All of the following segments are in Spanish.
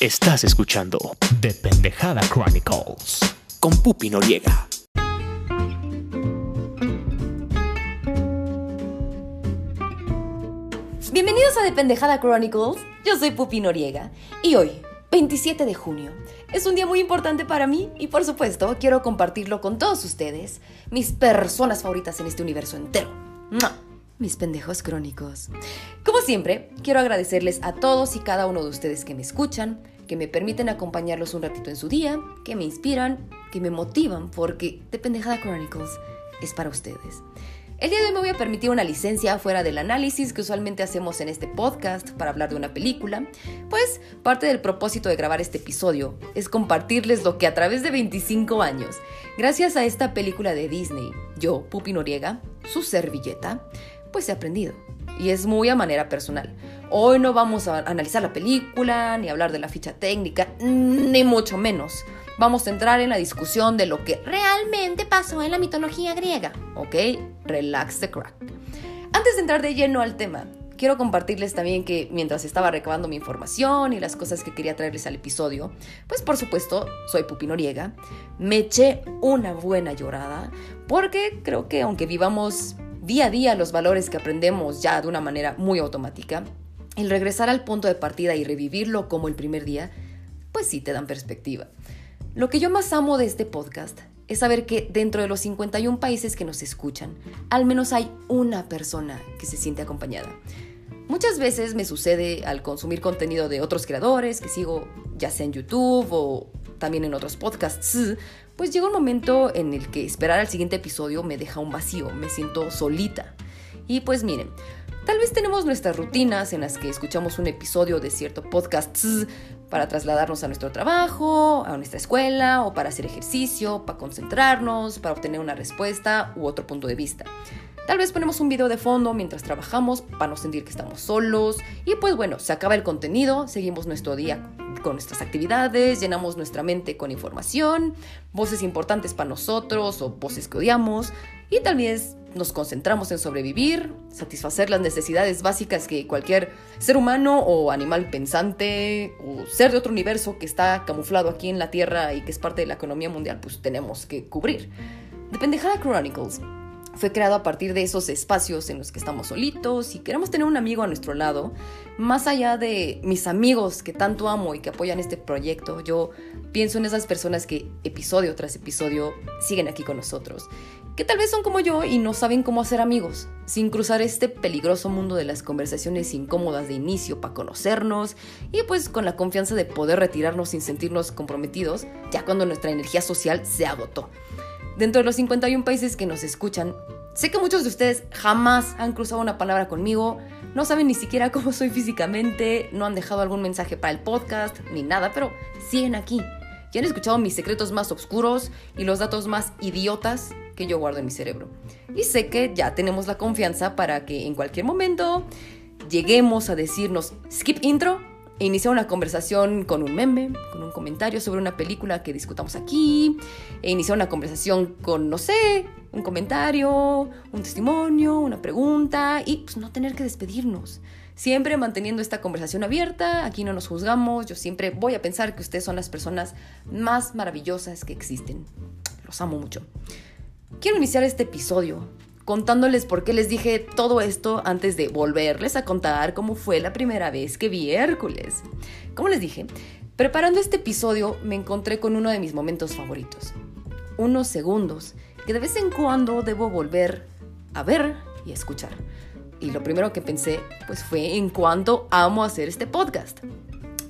Estás escuchando The Pendejada Chronicles. con Pupi Noriega. Bienvenidos a The Pendejada Chronicles. Yo soy Pupi Noriega y hoy, 27 de junio, es un día muy importante para mí y por supuesto quiero compartirlo con todos ustedes, mis personas favoritas en este universo entero. ¡Mua! Mis pendejos crónicos. Como siempre, quiero agradecerles a todos y cada uno de ustedes que me escuchan, que me permiten acompañarlos un ratito en su día, que me inspiran, que me motivan, porque The Pendejada Chronicles es para ustedes. El día de hoy me voy a permitir una licencia fuera del análisis que usualmente hacemos en este podcast para hablar de una película, pues parte del propósito de grabar este episodio es compartirles lo que a través de 25 años, gracias a esta película de Disney, yo, Pupi Noriega, su servilleta, pues he aprendido. Y es muy a manera personal. Hoy no vamos a analizar la película, ni hablar de la ficha técnica, ni mucho menos. Vamos a entrar en la discusión de lo que realmente pasó en la mitología griega, ¿ok? Relax the crack. Antes de entrar de lleno al tema, quiero compartirles también que mientras estaba recabando mi información y las cosas que quería traerles al episodio, pues por supuesto, soy Pupi Noriega, me eché una buena llorada, porque creo que aunque vivamos día a día los valores que aprendemos ya de una manera muy automática, el regresar al punto de partida y revivirlo como el primer día, pues sí te dan perspectiva. Lo que yo más amo de este podcast es saber que dentro de los 51 países que nos escuchan, al menos hay una persona que se siente acompañada. Muchas veces me sucede al consumir contenido de otros creadores que sigo ya sea en YouTube o también en otros podcasts, pues llega un momento en el que esperar al siguiente episodio me deja un vacío, me siento solita. Y pues miren, tal vez tenemos nuestras rutinas en las que escuchamos un episodio de cierto podcast para trasladarnos a nuestro trabajo, a nuestra escuela o para hacer ejercicio, para concentrarnos, para obtener una respuesta u otro punto de vista. Tal vez ponemos un video de fondo mientras trabajamos para no sentir que estamos solos. Y pues bueno, se acaba el contenido, seguimos nuestro día con nuestras actividades, llenamos nuestra mente con información, voces importantes para nosotros o voces que odiamos. Y tal vez nos concentramos en sobrevivir, satisfacer las necesidades básicas que cualquier ser humano o animal pensante o ser de otro universo que está camuflado aquí en la Tierra y que es parte de la economía mundial, pues tenemos que cubrir. The Pendejada Chronicles fue creado a partir de esos espacios en los que estamos solitos y queremos tener un amigo a nuestro lado. Más allá de mis amigos que tanto amo y que apoyan este proyecto, yo pienso en esas personas que episodio tras episodio siguen aquí con nosotros, que tal vez son como yo y no saben cómo hacer amigos, sin cruzar este peligroso mundo de las conversaciones incómodas de inicio para conocernos y pues con la confianza de poder retirarnos sin sentirnos comprometidos ya cuando nuestra energía social se agotó. Dentro de los 51 países que nos escuchan, sé que muchos de ustedes jamás han cruzado una palabra conmigo, no saben ni siquiera cómo soy físicamente, no han dejado algún mensaje para el podcast, ni nada, pero siguen aquí. Y han escuchado mis secretos más oscuros y los datos más idiotas que yo guardo en mi cerebro. Y sé que ya tenemos la confianza para que en cualquier momento lleguemos a decirnos skip intro e iniciar una conversación con un meme, con un comentario sobre una película que discutamos aquí, e iniciar una conversación con, no sé, un comentario, un testimonio, una pregunta, y pues no tener que despedirnos. Siempre manteniendo esta conversación abierta, aquí no nos juzgamos, yo siempre voy a pensar que ustedes son las personas más maravillosas que existen. Los amo mucho. Quiero iniciar este episodio contándoles por qué les dije todo esto antes de volverles a contar cómo fue la primera vez que vi Hércules. Como les dije, preparando este episodio me encontré con uno de mis momentos favoritos. Unos segundos que de vez en cuando debo volver a ver y escuchar. Y lo primero que pensé pues fue en cuánto amo hacer este podcast.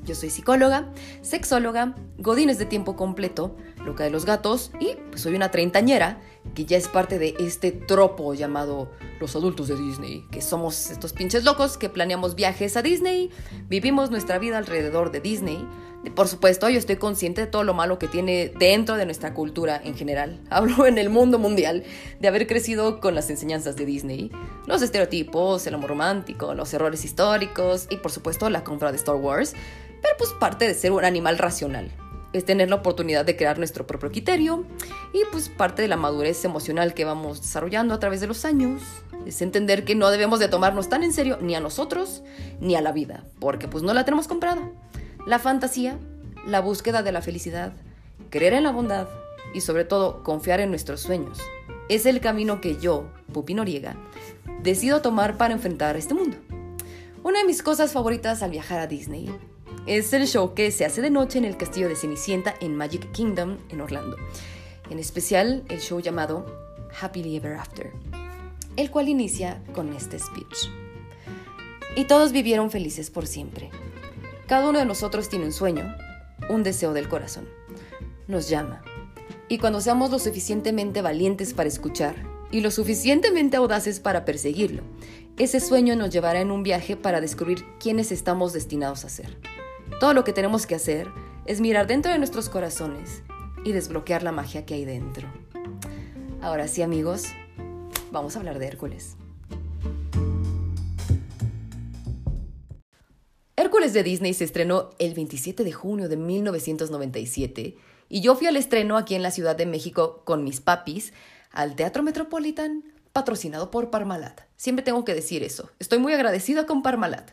Yo soy psicóloga, sexóloga, godines de tiempo completo, loca de los gatos y pues soy una treintañera que ya es parte de este tropo llamado los adultos de Disney, que somos estos pinches locos que planeamos viajes a Disney, vivimos nuestra vida alrededor de Disney. Por supuesto, yo estoy consciente de todo lo malo que tiene dentro de nuestra cultura en general. Hablo en el mundo mundial de haber crecido con las enseñanzas de Disney, los estereotipos, el amor romántico, los errores históricos y por supuesto la compra de Star Wars, pero pues parte de ser un animal racional es tener la oportunidad de crear nuestro propio criterio y pues parte de la madurez emocional que vamos desarrollando a través de los años es entender que no debemos de tomarnos tan en serio ni a nosotros ni a la vida, porque pues no la tenemos comprada. La fantasía, la búsqueda de la felicidad, creer en la bondad y sobre todo confiar en nuestros sueños. Es el camino que yo, Pupi Noriega, decido tomar para enfrentar este mundo. Una de mis cosas favoritas al viajar a Disney es el show que se hace de noche en el castillo de Cenicienta en Magic Kingdom en Orlando. En especial el show llamado Happily Ever After, el cual inicia con este speech. Y todos vivieron felices por siempre. Cada uno de nosotros tiene un sueño, un deseo del corazón. Nos llama. Y cuando seamos lo suficientemente valientes para escuchar y lo suficientemente audaces para perseguirlo, ese sueño nos llevará en un viaje para descubrir quiénes estamos destinados a ser. Todo lo que tenemos que hacer es mirar dentro de nuestros corazones y desbloquear la magia que hay dentro. Ahora sí, amigos, vamos a hablar de Hércules. Hércules de Disney se estrenó el 27 de junio de 1997 y yo fui al estreno aquí en la Ciudad de México con mis papis al Teatro Metropolitan patrocinado por Parmalat. Siempre tengo que decir eso. Estoy muy agradecida con Parmalat.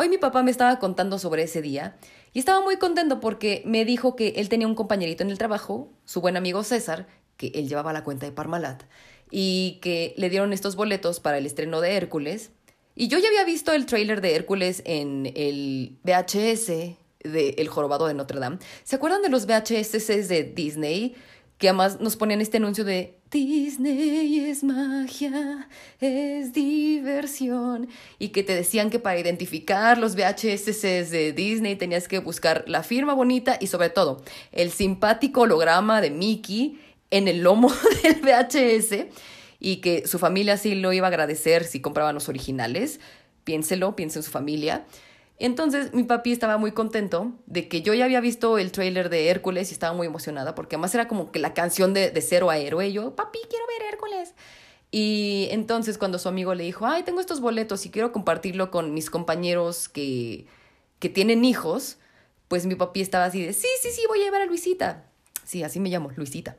Hoy mi papá me estaba contando sobre ese día y estaba muy contento porque me dijo que él tenía un compañerito en el trabajo, su buen amigo César, que él llevaba la cuenta de Parmalat, y que le dieron estos boletos para el estreno de Hércules. Y yo ya había visto el tráiler de Hércules en el VHS de El Jorobado de Notre Dame. ¿Se acuerdan de los VHS de Disney? Que además nos ponían este anuncio de Disney es magia, es diversión. Y que te decían que para identificar los VHS de Disney tenías que buscar la firma bonita y sobre todo el simpático holograma de Mickey en el lomo del VHS y que su familia sí lo iba a agradecer si compraban los originales. Piénselo, piense en su familia. Entonces mi papi estaba muy contento de que yo ya había visto el tráiler de Hércules y estaba muy emocionada porque además era como que la canción de, de cero a héroe y yo, papi, quiero ver Hércules. Y entonces cuando su amigo le dijo, ay, tengo estos boletos y quiero compartirlo con mis compañeros que, que tienen hijos, pues mi papi estaba así de, sí, sí, sí, voy a llevar a Luisita. Sí, así me llamo, Luisita.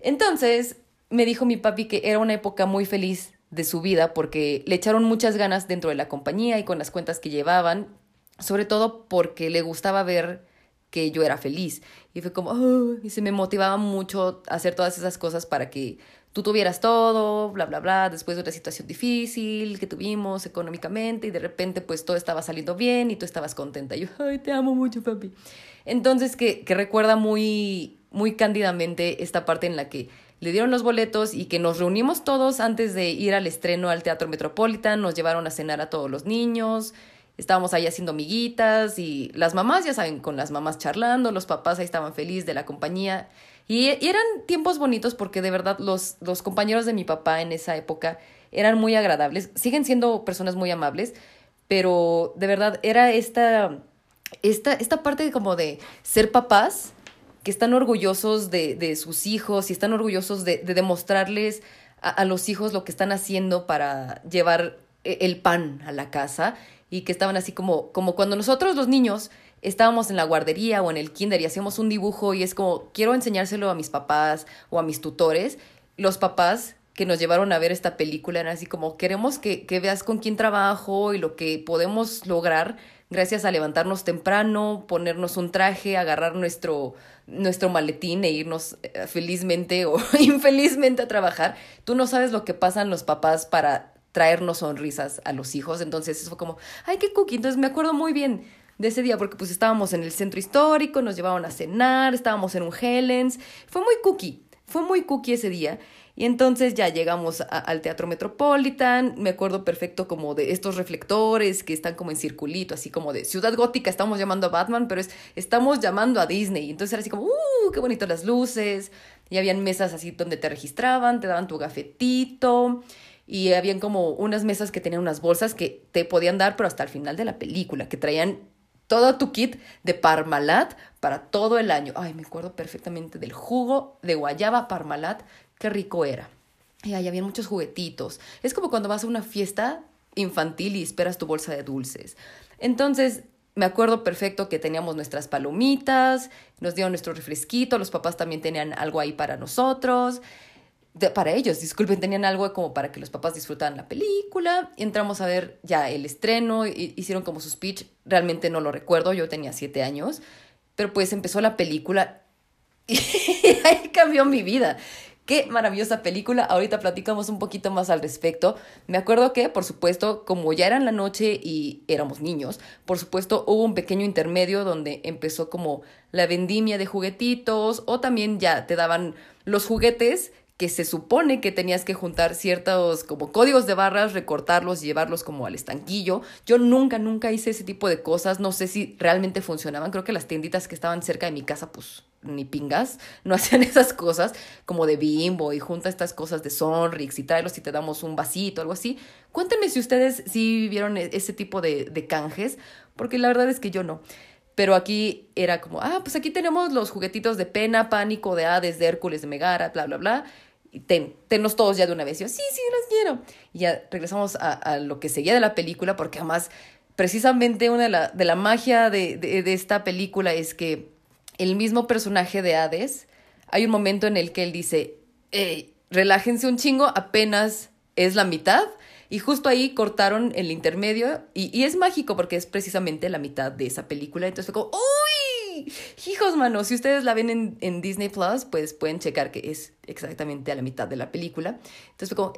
Entonces me dijo mi papi que era una época muy feliz de su vida porque le echaron muchas ganas dentro de la compañía y con las cuentas que llevaban sobre todo porque le gustaba ver que yo era feliz. Y fue como, y se me motivaba mucho hacer todas esas cosas para que tú tuvieras todo, bla, bla, bla, después de una situación difícil que tuvimos económicamente y de repente pues todo estaba saliendo bien y tú estabas contenta. Y yo, ay, te amo mucho, papi. Entonces que, que recuerda muy, muy cándidamente esta parte en la que le dieron los boletos y que nos reunimos todos antes de ir al estreno al Teatro Metropolitan, nos llevaron a cenar a todos los niños, estábamos ahí haciendo amiguitas y las mamás, ya saben, con las mamás charlando, los papás ahí estaban felices de la compañía. Y, eran tiempos bonitos porque de verdad los, los compañeros de mi papá en esa época eran muy agradables, siguen siendo personas muy amables, pero de verdad era esta, esta, esta parte como de ser papás que están orgullosos de, de sus hijos y están orgullosos de, de demostrarles a, los hijos lo que están haciendo para llevar el pan a la casa y que estaban así como, como cuando nosotros los niños estábamos en la guardería o en el kinder y hacíamos un dibujo y es como, quiero enseñárselo a mis papás o a mis tutores, los papás que nos llevaron a ver esta película eran así como, queremos que, que veas con quién trabajo y lo que podemos lograr gracias a levantarnos temprano, ponernos un traje, agarrar nuestro, nuestro maletín e irnos eh, felizmente o infelizmente a trabajar. Tú no sabes lo que pasan los papás para traernos sonrisas a los hijos. Entonces eso fue como, ay, qué cookie. Entonces me acuerdo muy bien de ese día porque pues estábamos en el centro histórico, nos llevaban a cenar, estábamos en un Helens. Fue muy cookie, fue muy cookie ese día. Y entonces ya llegamos al Teatro Metropolitan, me acuerdo perfecto como de estos reflectores que están como en circulito, así como de Ciudad Gótica, estamos llamando a Batman, pero es, estamos llamando a Disney. Entonces era así como, ¡uh! ¡Qué bonitas las luces! Y habían mesas así donde te registraban, te daban tu gafetito y habían como unas mesas que tenían unas bolsas que te podían dar, pero hasta el final de la película, que traían todo tu kit de Parmalat para todo el año. Ay, me acuerdo perfectamente del jugo de guayaba Parmalat, qué rico era. Y ahí había muchos juguetitos. Es como cuando vas a una fiesta infantil y esperas tu bolsa de dulces. Entonces, me acuerdo perfecto que teníamos nuestras palomitas, nos dieron nuestro refresquito, los papás también tenían algo ahí para nosotros para ellos, disculpen, tenían algo como para que los papás disfrutaran la película. Entramos a ver ya el estreno, hi- hicieron como su speech, realmente no lo recuerdo, yo tenía siete años, pero pues empezó la película y ahí cambió mi vida. Qué maravillosa película. Ahorita platicamos un poquito más al respecto. Me acuerdo que, por supuesto, como ya era en la noche y éramos niños, por supuesto hubo un pequeño intermedio donde empezó como la vendimia de juguetitos o también ya te daban los juguetes que se supone que tenías que juntar ciertos como códigos de barras, recortarlos y llevarlos como al estanquillo. Yo nunca, nunca hice ese tipo de cosas. No sé si realmente funcionaban. Creo que las tienditas que estaban cerca de mi casa, pues ni pingas, no hacían esas cosas como de bimbo y junta estas cosas de Sonrix y tráelos y te damos un vasito, algo así. Cuéntenme si ustedes sí vieron e- ese tipo de, de canjes, porque la verdad es que yo no. Pero aquí era como, ah, pues aquí tenemos los juguetitos de pena, pánico, de Hades, de Hércules, de Megara, bla, bla, bla. Ten, tenlos todos ya de una vez. Yo, sí, sí, los quiero. Y ya regresamos a, a lo que seguía de la película, porque además, precisamente una de la, de la magia de, de, de esta película es que el mismo personaje de Hades, hay un momento en el que él dice, "Ey, relájense un chingo, apenas es la mitad. Y justo ahí cortaron el intermedio y, y es mágico porque es precisamente la mitad de esa película. Entonces fue como, Hijos, mano, si ustedes la ven en, Disney Plus, pues pueden checar que es exactamente a la mitad de la película. Entonces como,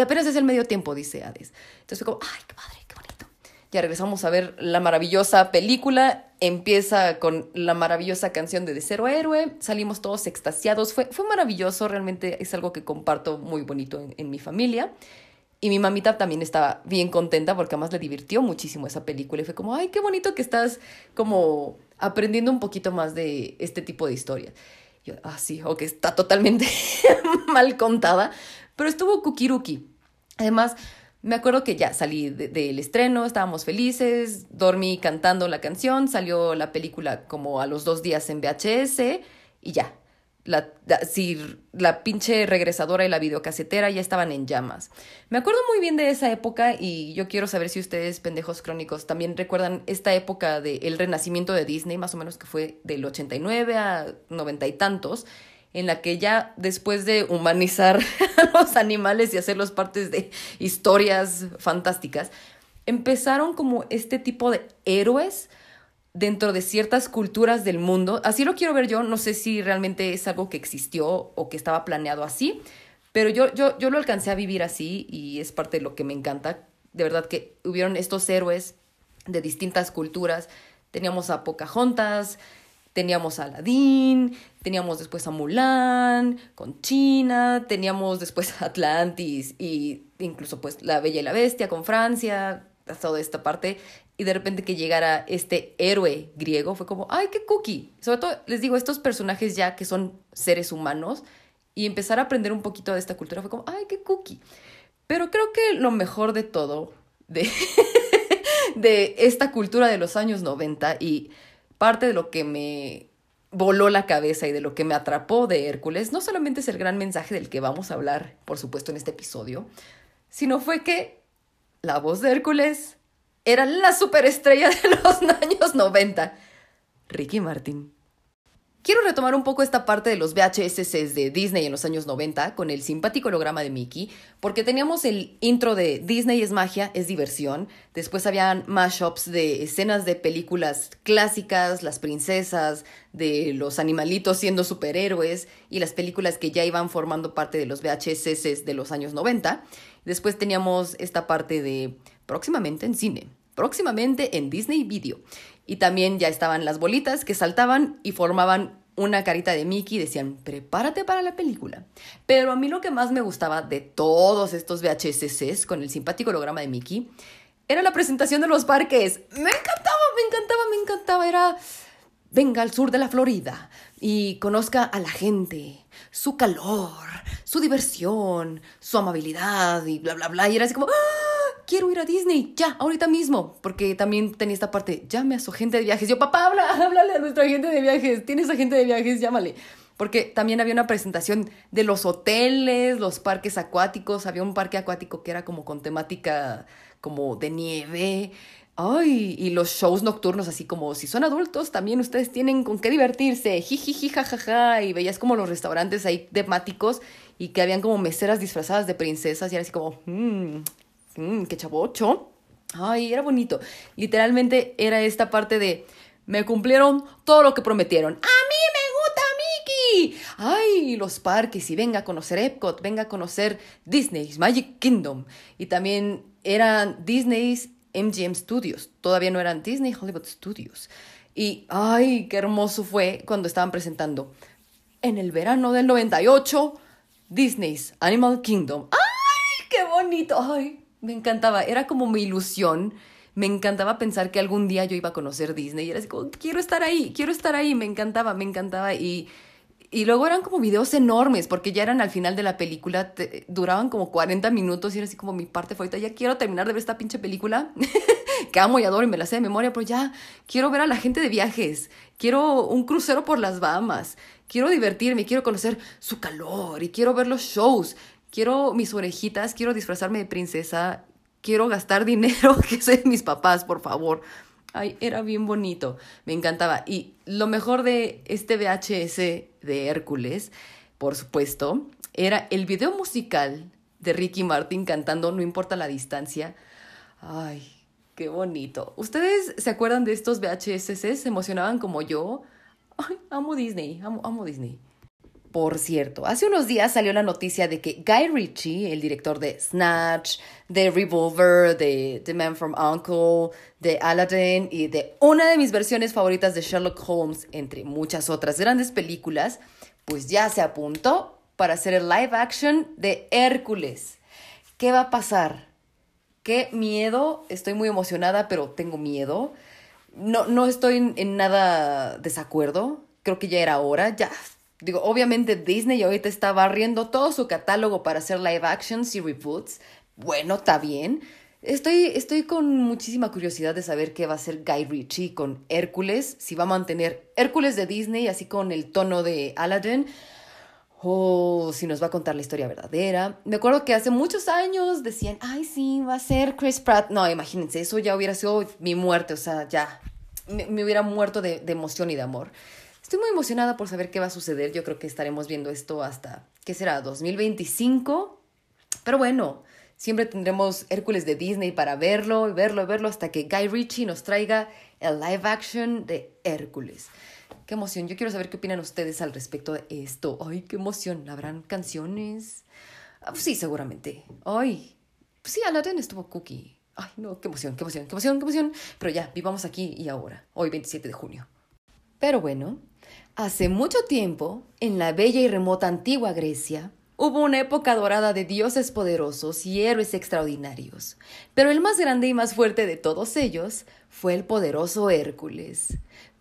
apenas es el medio tiempo, dice Hades. Entonces fue como, ¡ay, qué padre, qué bonito! Ya regresamos a ver la maravillosa película. Empieza con la maravillosa canción de De Cero a Héroe. Salimos todos extasiados. Fue, fue maravilloso, realmente es algo que comparto muy bonito en, en mi familia. Y mi mamita también estaba bien contenta porque además le divirtió muchísimo esa película. Y fue como, ay, qué bonito que estás como aprendiendo un poquito más de este tipo de historias. Yo, ah, sí, o que está totalmente mal contada, pero estuvo kukiruki. Además, me acuerdo que ya salí de- del estreno, estábamos felices, dormí cantando la canción, salió la película como a los dos días en VHS y ya. La, sí, la pinche regresadora y la videocasetera ya estaban en llamas. Me acuerdo muy bien de esa época y yo quiero saber si ustedes, pendejos crónicos, también recuerdan esta época del renacimiento de Disney, más o menos que fue del 89 a 90 y tantos, en la que ya después de humanizar a los animales y hacerlos partes de historias fantásticas, empezaron como este tipo de héroes dentro de ciertas culturas del mundo. Así lo quiero ver yo, no sé si realmente es algo que existió o que estaba planeado así, pero yo, yo, yo lo alcancé a vivir así y es parte de lo que me encanta. De verdad que hubieron estos héroes de distintas culturas. Teníamos a Pocahontas, teníamos a Aladdin, teníamos después a Mulan con China, teníamos después a Atlantis y incluso pues La Bella y la Bestia con Francia, toda esta parte y de repente que llegara este héroe griego fue como, ay, qué cookie. Sobre todo, les digo, estos personajes ya que son seres humanos y empezar a aprender un poquito de esta cultura fue como, ay, qué cookie. Pero creo que lo mejor de todo, de, de esta cultura de los años 90 y parte de lo que me voló la cabeza y de lo que me atrapó de Hércules, no solamente es el gran mensaje del que vamos a hablar, por supuesto, en este episodio, sino fue que la voz de Hércules era la superestrella de los años 90, Ricky Martin. Quiero retomar un poco esta parte de los VHS de Disney en los años 90 con el simpático holograma de Mickey, porque teníamos el intro de Disney es magia, es diversión. Después habían mashups de escenas de películas clásicas, las princesas, de los animalitos siendo superhéroes y las películas que ya iban formando parte de los VHS de los años 90. Después teníamos esta parte de próximamente en cine, próximamente en Disney Video. Y también ya estaban las bolitas que saltaban y formaban una carita de Mickey y decían, prepárate para la película. Pero a mí lo que más me gustaba de todos estos VHS con el simpático holograma de Mickey era la presentación de los parques. Me encantaba, me encantaba, me encantaba. Era, venga al sur de la Florida y conozca a la gente, su calor, su diversión, su amabilidad y bla, bla, bla. Y era así como, ¡Ah! Quiero ir a Disney, ya, ahorita mismo. Porque también tenía esta parte, llame a su agente de viajes. Yo, papá, habla, háblale a nuestra agente de viajes. ¿Tienes agente de viajes? Llámale. Porque también había una presentación de los hoteles, los parques acuáticos. Había un parque acuático que era como con temática como de nieve. Ay, y los shows nocturnos, así como si son adultos, también ustedes tienen con qué divertirse, jijiji, jajaja, y veías como los restaurantes ahí temáticos, y que habían como meseras disfrazadas de princesas y era así como, mmm, mmm, qué chavocho. Ay, era bonito. Literalmente era esta parte de, me cumplieron todo lo que prometieron. ¡A mí me gusta Mickey! ¡Ay, los parques! Y venga a conocer Epcot, venga a conocer Disney's Magic Kingdom. Y también eran Disney's MGM Studios. Todavía no eran Disney Hollywood Studios. Y, ay, qué hermoso fue cuando estaban presentando en el verano del 98 Disney's Animal Kingdom. ¡Ay, qué bonito! ¡Ay, me encantaba! Era como mi ilusión. Me encantaba pensar que algún día yo iba a conocer Disney. Y era así como, quiero estar ahí, quiero estar ahí. Me encantaba, me encantaba. Y, y luego eran como videos enormes, porque ya eran al final de la película, duraban como 40 minutos y era así como mi parte favorita. Ya quiero terminar de ver esta pinche película, que amo y adoro y me la sé de memoria, pero ya quiero ver a la gente de viajes. Quiero un crucero por las Bahamas quiero divertirme, quiero conocer su calor y quiero ver los shows, quiero mis orejitas, quiero disfrazarme de princesa, quiero gastar dinero que soy mis papás, por favor. Ay, era bien bonito, me encantaba. Y lo mejor de este VHS de Hércules, por supuesto, era el video musical de Ricky Martin cantando No importa la distancia. Ay, qué bonito. ¿Ustedes se acuerdan de estos VHS? ¿Se emocionaban como yo? Ay, amo Disney, amo, amo Disney. Por cierto, hace unos días salió la noticia de que Guy Ritchie, el director de Snatch, de Revolver, de The Man from Uncle, de Aladdin y de una de mis versiones favoritas de Sherlock Holmes, entre muchas otras grandes películas, pues ya se apuntó para hacer el live action de Hércules. ¿Qué va a pasar? Qué miedo, estoy muy emocionada, pero tengo miedo no, no estoy en, nada desacuerdo. Creo que ya era hora. Ya, digo, obviamente Disney ahorita está barriendo todo su catálogo para hacer live actions y reboots. Bueno, está bien. Estoy, estoy con muchísima curiosidad de saber qué va a hacer Guy Ritchie con Hércules, si va a mantener Hércules de Disney así con el tono de Aladdin o si nos va a contar la historia verdadera. Me acuerdo que hace muchos años decían, ay, sí, va a ser Chris Pratt. No, imagínense, eso ya hubiera sido mi muerte, o sea, ya, me, hubiera muerto de, emoción y de amor. Estoy muy emocionada por saber qué va a suceder. Yo creo que estaremos viendo esto hasta, ¿qué será? 2025. Pero bueno, siempre tendremos Hércules de Disney para verlo y verlo y verlo hasta que Guy Ritchie nos traiga el live action de Hércules. Qué emoción. Yo quiero saber qué opinan ustedes al respecto de esto. Ay, qué emoción. ¿Habrán canciones? Ah, pues sí, seguramente. Ay, pues sí, Aladdin estuvo cookie. Ay, no, qué emoción, qué emoción, qué emoción, qué emoción. Pero ya, vivamos aquí y ahora, hoy 27 de junio. Pero bueno, hace mucho tiempo, en la bella y remota antigua Grecia, Hubo una época dorada de dioses poderosos y héroes extraordinarios, pero el más grande y más fuerte de todos ellos fue el poderoso Hércules.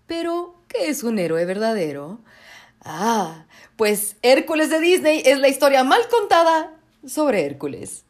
Pero, ¿qué es un héroe verdadero? Ah, pues Hércules de Disney es la historia mal contada sobre Hércules.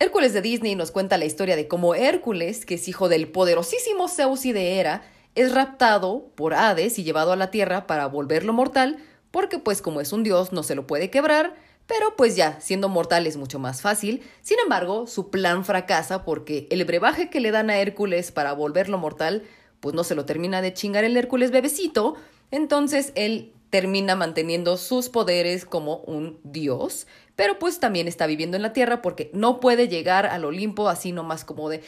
Hércules de Disney nos cuenta la historia de cómo Hércules, que es hijo del poderosísimo Zeus y de Hera, es raptado por Hades y llevado a la tierra para volverlo mortal, porque pues como es un dios no se lo puede quebrar, pero pues ya, siendo mortal es mucho más fácil. Sin embargo, su plan fracasa porque el brebaje que le dan a Hércules para volverlo mortal pues no se lo termina de chingar el Hércules bebecito, entonces él termina manteniendo sus poderes como un dios, pero pues también está viviendo en la tierra porque no puede llegar al Olimpo así nomás como de,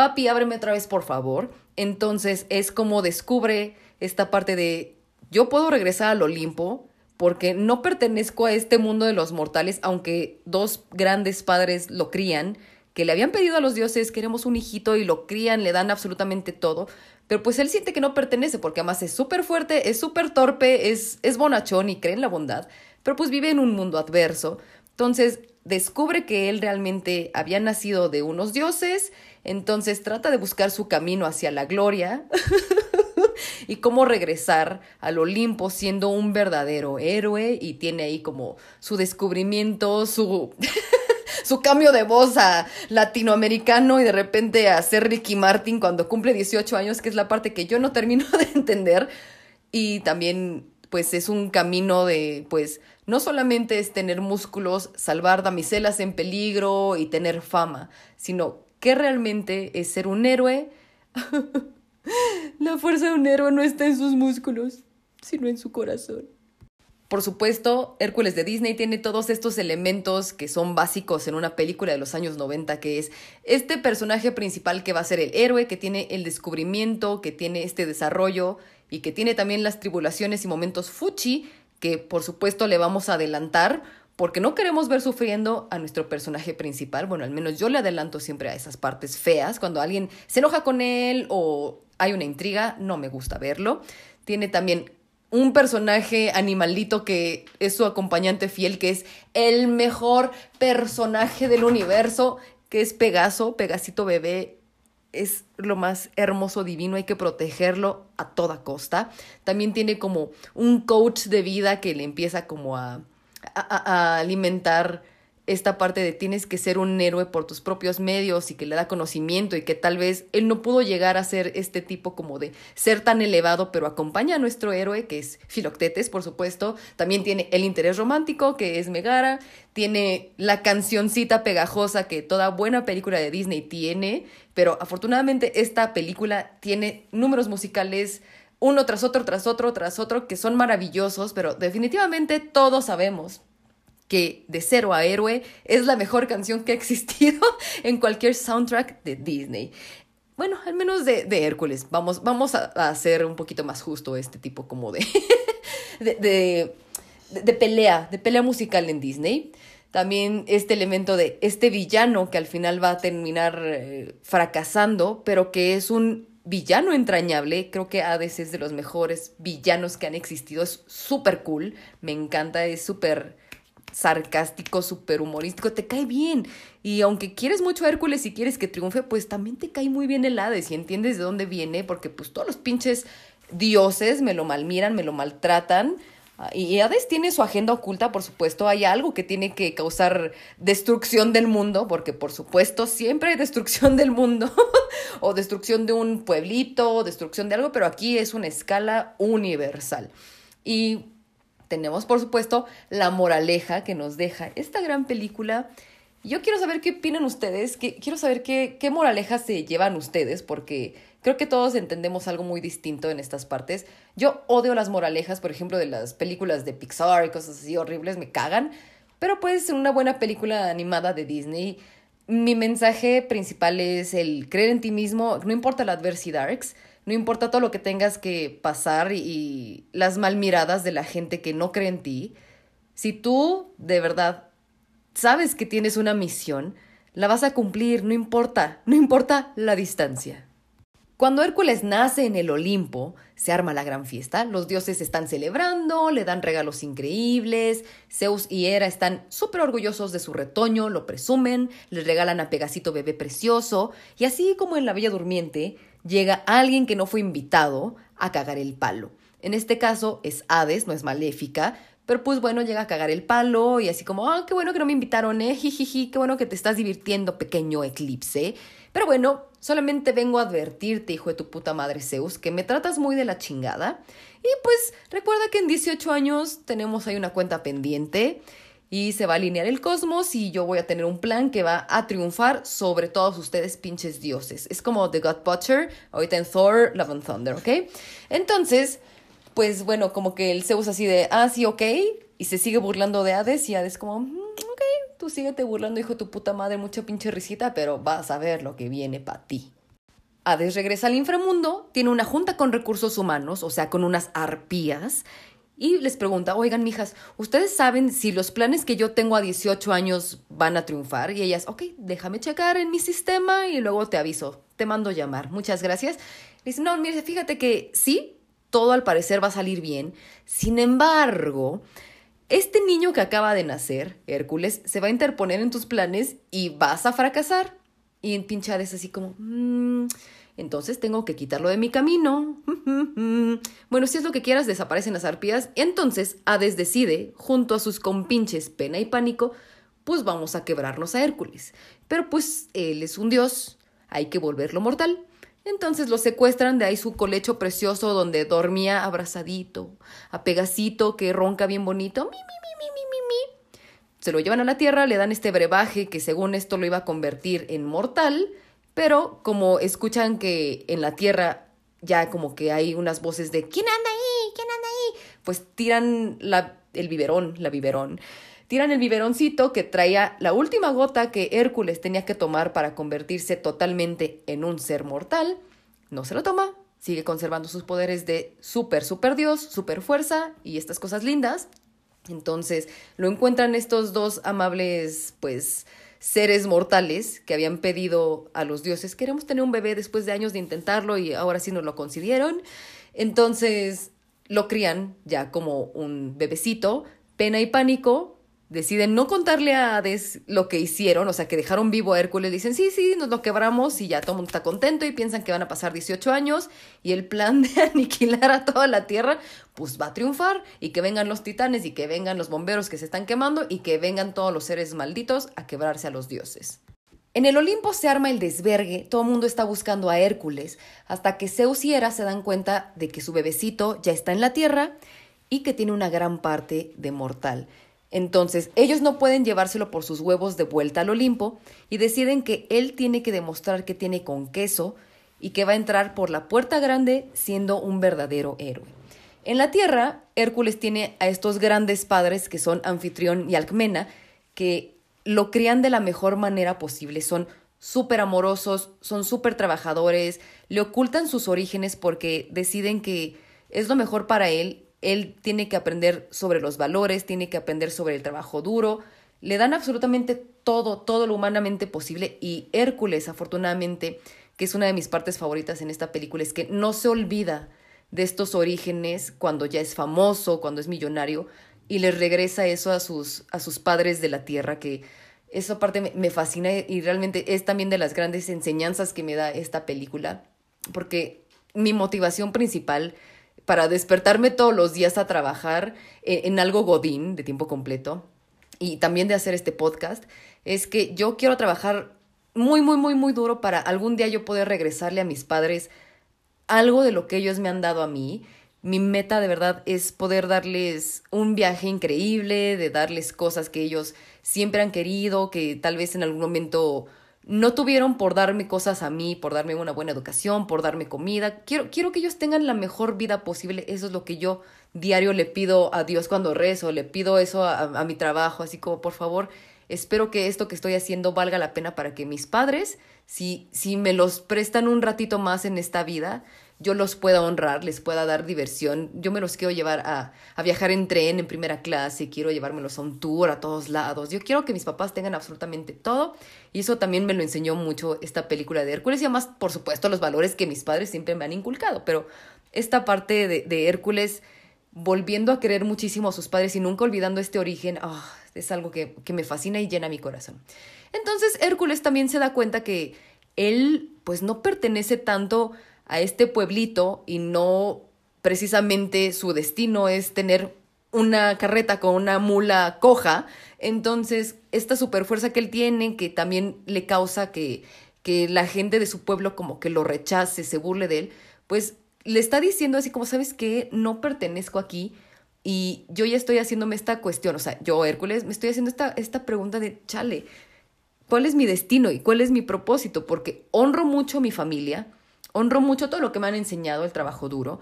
papi, ábreme otra vez por favor. Entonces es como descubre esta parte de, yo puedo regresar al Olimpo porque no pertenezco a este mundo de los mortales, aunque dos grandes padres lo crían, que le habían pedido a los dioses, queremos un hijito y lo crían, le dan absolutamente todo, pero pues él siente que no pertenece porque además es súper fuerte, es súper torpe, es, es bonachón y cree en la bondad, pero pues vive en un mundo adverso. Entonces descubre que él realmente había nacido de unos dioses, entonces trata de buscar su camino hacia la gloria y cómo regresar al Olimpo siendo un verdadero héroe y tiene ahí como su descubrimiento, su... su cambio de voz a latinoamericano y de repente a ser Ricky Martin cuando cumple 18 años, que es la parte que yo no termino de entender. Y también, pues, es un camino de, pues, no solamente es tener músculos, salvar damiselas en peligro y tener fama, sino que realmente es ser un héroe. la fuerza de un héroe no está en sus músculos, sino en su corazón. Por supuesto, Hércules de Disney tiene todos estos elementos que son básicos en una película de los años 90, que es este personaje principal que va a ser el héroe, que tiene el descubrimiento, que tiene este desarrollo y que tiene también las tribulaciones y momentos fuchi, que por supuesto le vamos a adelantar porque no queremos ver sufriendo a nuestro personaje principal. Bueno, al menos yo le adelanto siempre a esas partes feas, cuando alguien se enoja con él o hay una intriga, no me gusta verlo. Tiene también un personaje animalito que es su acompañante fiel, que es el mejor personaje del universo, que es Pegaso, Pegasito bebé. Es lo más hermoso, divino, hay que protegerlo a toda costa. También tiene como un coach de vida que le empieza como a, a, a alimentar esta parte de tienes que ser un héroe por tus propios medios y que le da conocimiento y que tal vez él no pudo llegar a ser este tipo como de ser tan elevado, pero acompaña a nuestro héroe, que es Filoctetes, por supuesto. También tiene el interés romántico, que es Megara. Tiene la cancioncita pegajosa que toda buena película de Disney tiene, pero afortunadamente esta película tiene números musicales uno tras otro, tras otro, tras otro, que son maravillosos, pero definitivamente todos sabemos que de cero a héroe es la mejor canción que ha existido en cualquier soundtrack de Disney. Bueno, al menos de, de Hércules. Vamos, vamos a, hacer un poquito más justo este tipo como de, de, de, de pelea, de pelea musical en Disney. También este elemento de este villano que al final va a terminar eh, fracasando, pero que es un villano entrañable. Creo que Hades es de los mejores villanos que han existido. Es súper cool. Me encanta, es súper sarcástico, súper humorístico, te cae bien. Y aunque quieres mucho a Hércules y quieres que triunfe, pues también te cae muy bien el Hades y entiendes de dónde viene, porque pues todos los pinches dioses me lo malmiran, me lo maltratan. Y Hades tiene su agenda oculta, por supuesto, hay algo que tiene que causar destrucción del mundo, porque por supuesto siempre hay destrucción del mundo, o destrucción de un pueblito, o destrucción de algo, pero aquí es una escala universal. Y tenemos, por supuesto, la moraleja que nos deja esta gran película. Yo quiero saber qué opinan ustedes, quiero saber qué, qué moraleja se llevan ustedes, porque creo que todos entendemos algo muy distinto en estas partes. Yo odio las moralejas, por ejemplo, de las películas de Pixar y cosas así horribles, me cagan, pero puede ser una buena película animada de Disney. Mi mensaje principal es el creer en ti mismo, no importa la adversidad, no importa todo lo que tengas que pasar y las mal miradas de la gente que no cree en ti, si tú de verdad sabes que tienes una misión, la vas a cumplir, no importa, no importa la distancia. Cuando Hércules nace en el Olimpo, se arma la gran fiesta, los dioses están celebrando, le dan regalos increíbles, Zeus y Hera están súper orgullosos de su retoño, lo presumen, le regalan a Pegasito bebé precioso, y así como en la Bella Durmiente, llega alguien que no fue invitado a cagar el palo. En este caso es Hades, no es maléfica, pero pues bueno, llega a cagar el palo y así como, ah, qué bueno que no me invitaron, eh, jijiji, qué bueno que te estás divirtiendo, pequeño eclipse. Pero bueno, solamente vengo a advertirte, hijo de tu puta madre Zeus, que me tratas muy de la chingada. Y pues recuerda que en 18 años tenemos ahí una cuenta pendiente y se va a alinear el cosmos y yo voy a tener un plan que va a triunfar sobre todos ustedes pinches dioses. Es como The God Butcher, ahorita en Thor, Love and Thunder, ¿ok? Entonces, pues bueno, como que el Zeus así de, ah, sí, ok, y se sigue burlando de Hades y Hades como, mm, ok, tú síguete burlando, hijo de tu puta madre, mucha pinche risita, pero vas a ver lo que viene para ti. Hades regresa al inframundo, tiene una junta con recursos humanos, o sea, con unas arpías, y les pregunta, oigan, mijas, ¿ustedes saben si los planes que yo tengo a 18 años van a triunfar? Y ellas, ok, déjame checar en mi sistema y luego te aviso, te mando llamar, muchas gracias. Dice, no, mire, fíjate que sí, todo al parecer va a salir bien. Sin embargo, este niño que acaba de nacer, Hércules, se va a interponer en tus planes y vas a fracasar. Y en pinchar es así como, mmm, entonces tengo que quitarlo de mi camino. bueno, si es lo que quieras, desaparecen las arpías. Entonces Hades decide, junto a sus compinches Pena y Pánico, pues vamos a quebrarnos a Hércules. Pero pues él es un dios, hay que volverlo mortal. Entonces lo secuestran de ahí su colecho precioso donde dormía abrazadito, a Pegasito que ronca bien bonito. Mi, mi, mi, mi, mi, mi. Se lo llevan a la tierra, le dan este brebaje que según esto lo iba a convertir en mortal pero como escuchan que en la tierra ya como que hay unas voces de ¿quién anda ahí? ¿quién anda ahí? Pues tiran la el biberón, la biberón. Tiran el biberoncito que traía la última gota que Hércules tenía que tomar para convertirse totalmente en un ser mortal. No se lo toma, sigue conservando sus poderes de super, super dios, super fuerza y estas cosas lindas. Entonces lo encuentran estos dos amables, pues, seres mortales que habían pedido a los dioses, queremos tener un bebé después de años de intentarlo y ahora sí nos lo concedieron. Entonces lo crían ya como un bebecito, pena y pánico, deciden no contarle a Hades lo que hicieron, o sea, que dejaron vivo a Hércules, dicen, sí, sí, nos lo quebramos y ya todo el mundo está contento y piensan que van a pasar 18 años y el plan de aniquilar a toda la Tierra, pues va a triunfar y que vengan los titanes y que vengan los bomberos que se están quemando y que vengan todos los seres malditos a quebrarse a los dioses. En el Olimpo se arma el desvergue, todo el mundo está buscando a Hércules, hasta que Zeus y Hera se dan cuenta de que su bebecito ya está en la Tierra y que tiene una gran parte de mortal. Entonces, ellos no pueden llevárselo por sus huevos de vuelta al Olimpo y deciden que él tiene que demostrar que tiene con queso y que va a entrar por la puerta grande siendo un verdadero héroe. En la Tierra, Hércules tiene a estos grandes padres que son Anfitrión y Alcmena, que lo crían de la mejor manera posible. Son súper amorosos, son súper trabajadores, le ocultan sus orígenes porque deciden que es lo mejor para él él tiene que aprender sobre los valores, tiene que aprender sobre el trabajo duro. Le dan absolutamente todo, todo lo humanamente posible. Y Hércules, afortunadamente, que es una de mis partes favoritas en esta película, es que no se olvida de estos orígenes cuando ya es famoso, cuando es millonario, y les regresa eso a sus, a sus padres de la tierra, que esa parte me, me fascina y realmente es también de las grandes enseñanzas que me da esta película, porque mi motivación principal para despertarme todos los días a trabajar en, algo godín de tiempo completo y también de hacer este podcast, es que yo quiero trabajar muy, muy, muy, muy duro para algún día yo poder regresarle a mis padres algo de lo que ellos me han dado a mí. Mi meta de verdad es poder darles un viaje increíble, de darles cosas que ellos siempre han querido, que tal vez en algún momento no tuvieron por darme cosas a mí, por darme una buena educación, por darme comida. Quiero, quiero que ellos tengan la mejor vida posible. Eso es lo que yo diario le pido a Dios cuando rezo, le pido eso a, a mi trabajo, así como por favor, espero que esto que estoy haciendo valga la pena para que mis padres, si, si me los prestan un ratito más en esta vida, yo los pueda honrar, les pueda dar diversión. Yo me los quiero llevar a, a, viajar en tren en primera clase, quiero llevármelos a un tour a todos lados. Yo quiero que mis papás tengan absolutamente todo. Y eso también me lo enseñó mucho esta película de Hércules y además, por supuesto, los valores que mis padres siempre me han inculcado. Pero esta parte de, de Hércules volviendo a querer muchísimo a sus padres y nunca olvidando este origen, oh, es algo que, que me fascina y llena mi corazón. Entonces Hércules también se da cuenta que él pues no pertenece tanto a este pueblito y no precisamente su destino es tener una carreta con una mula coja, entonces esta superfuerza que él tiene, que también le causa que, que la gente de su pueblo como que lo rechace, se burle de él, pues le está diciendo así como, ¿sabes qué? No pertenezco aquí y yo ya estoy haciéndome esta cuestión, o sea, yo, Hércules, me estoy haciendo esta, esta pregunta de, chale, ¿cuál es mi destino y cuál es mi propósito? Porque honro mucho a mi familia, honro mucho todo lo que me han enseñado, el trabajo duro,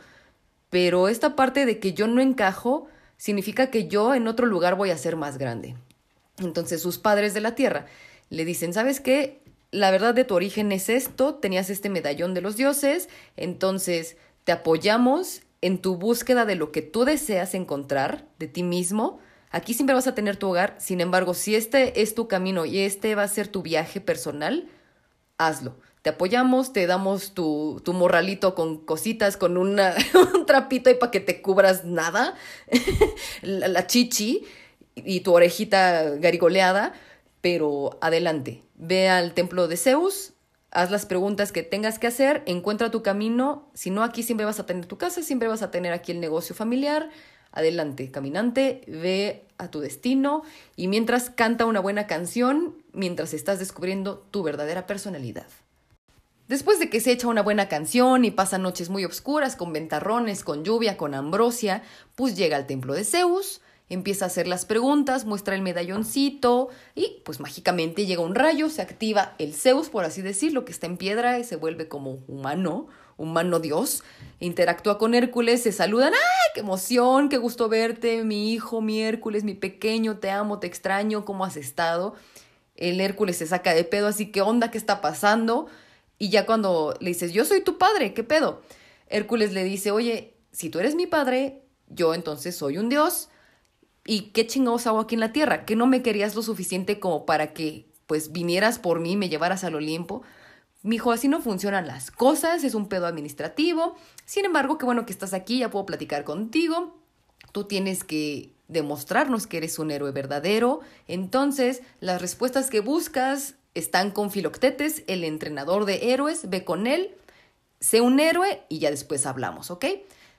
pero esta parte de que yo no encajo significa que yo en otro lugar voy a ser más grande. Entonces sus padres de la tierra le dicen, ¿sabes qué? La verdad de tu origen es esto, tenías este medallón de los dioses, entonces te apoyamos en tu búsqueda de lo que tú deseas encontrar de ti mismo. Aquí siempre vas a tener tu hogar, sin embargo, si este es tu camino y este va a ser tu viaje personal, hazlo te apoyamos, te damos tu, morralito con cositas, con una, un trapito y para que te cubras nada, la, la, chichi y tu orejita garigoleada, pero adelante, ve al templo de Zeus, haz las preguntas que tengas que hacer, encuentra tu camino, si no aquí siempre vas a tener tu casa, siempre vas a tener aquí el negocio familiar, adelante, caminante, ve a tu destino y mientras canta una buena canción, mientras estás descubriendo tu verdadera personalidad. Después de que se echa una buena canción y pasa noches muy oscuras, con ventarrones, con lluvia, con ambrosia, pues llega al templo de Zeus, empieza a hacer las preguntas, muestra el medalloncito y pues mágicamente llega un rayo, se activa el Zeus, por así decirlo, que está en piedra y se vuelve como humano, humano dios, interactúa con Hércules, se saludan, ¡ay, qué emoción, qué gusto verte, mi hijo, mi Hércules, mi pequeño, te amo, te extraño, ¿cómo has estado? El Hércules se saca de pedo, así, ¿qué onda? ¿Qué está pasando? Y ya cuando le dices, yo soy tu padre, ¿qué pedo? Hércules le dice, oye, si tú eres mi padre, yo entonces soy un dios. ¿Y qué chingados hago aquí en la tierra? ¿Que no me querías lo suficiente como para que pues vinieras por mí, me llevaras al Olimpo? Mijo, así no funcionan las cosas, es un pedo administrativo. Sin embargo, qué bueno que estás aquí, ya puedo platicar contigo. Tú tienes que demostrarnos que eres un héroe verdadero. Entonces, las respuestas que buscas están con Filoctetes, el entrenador de héroes. Ve con él, sé un héroe y ya después hablamos, ¿ok?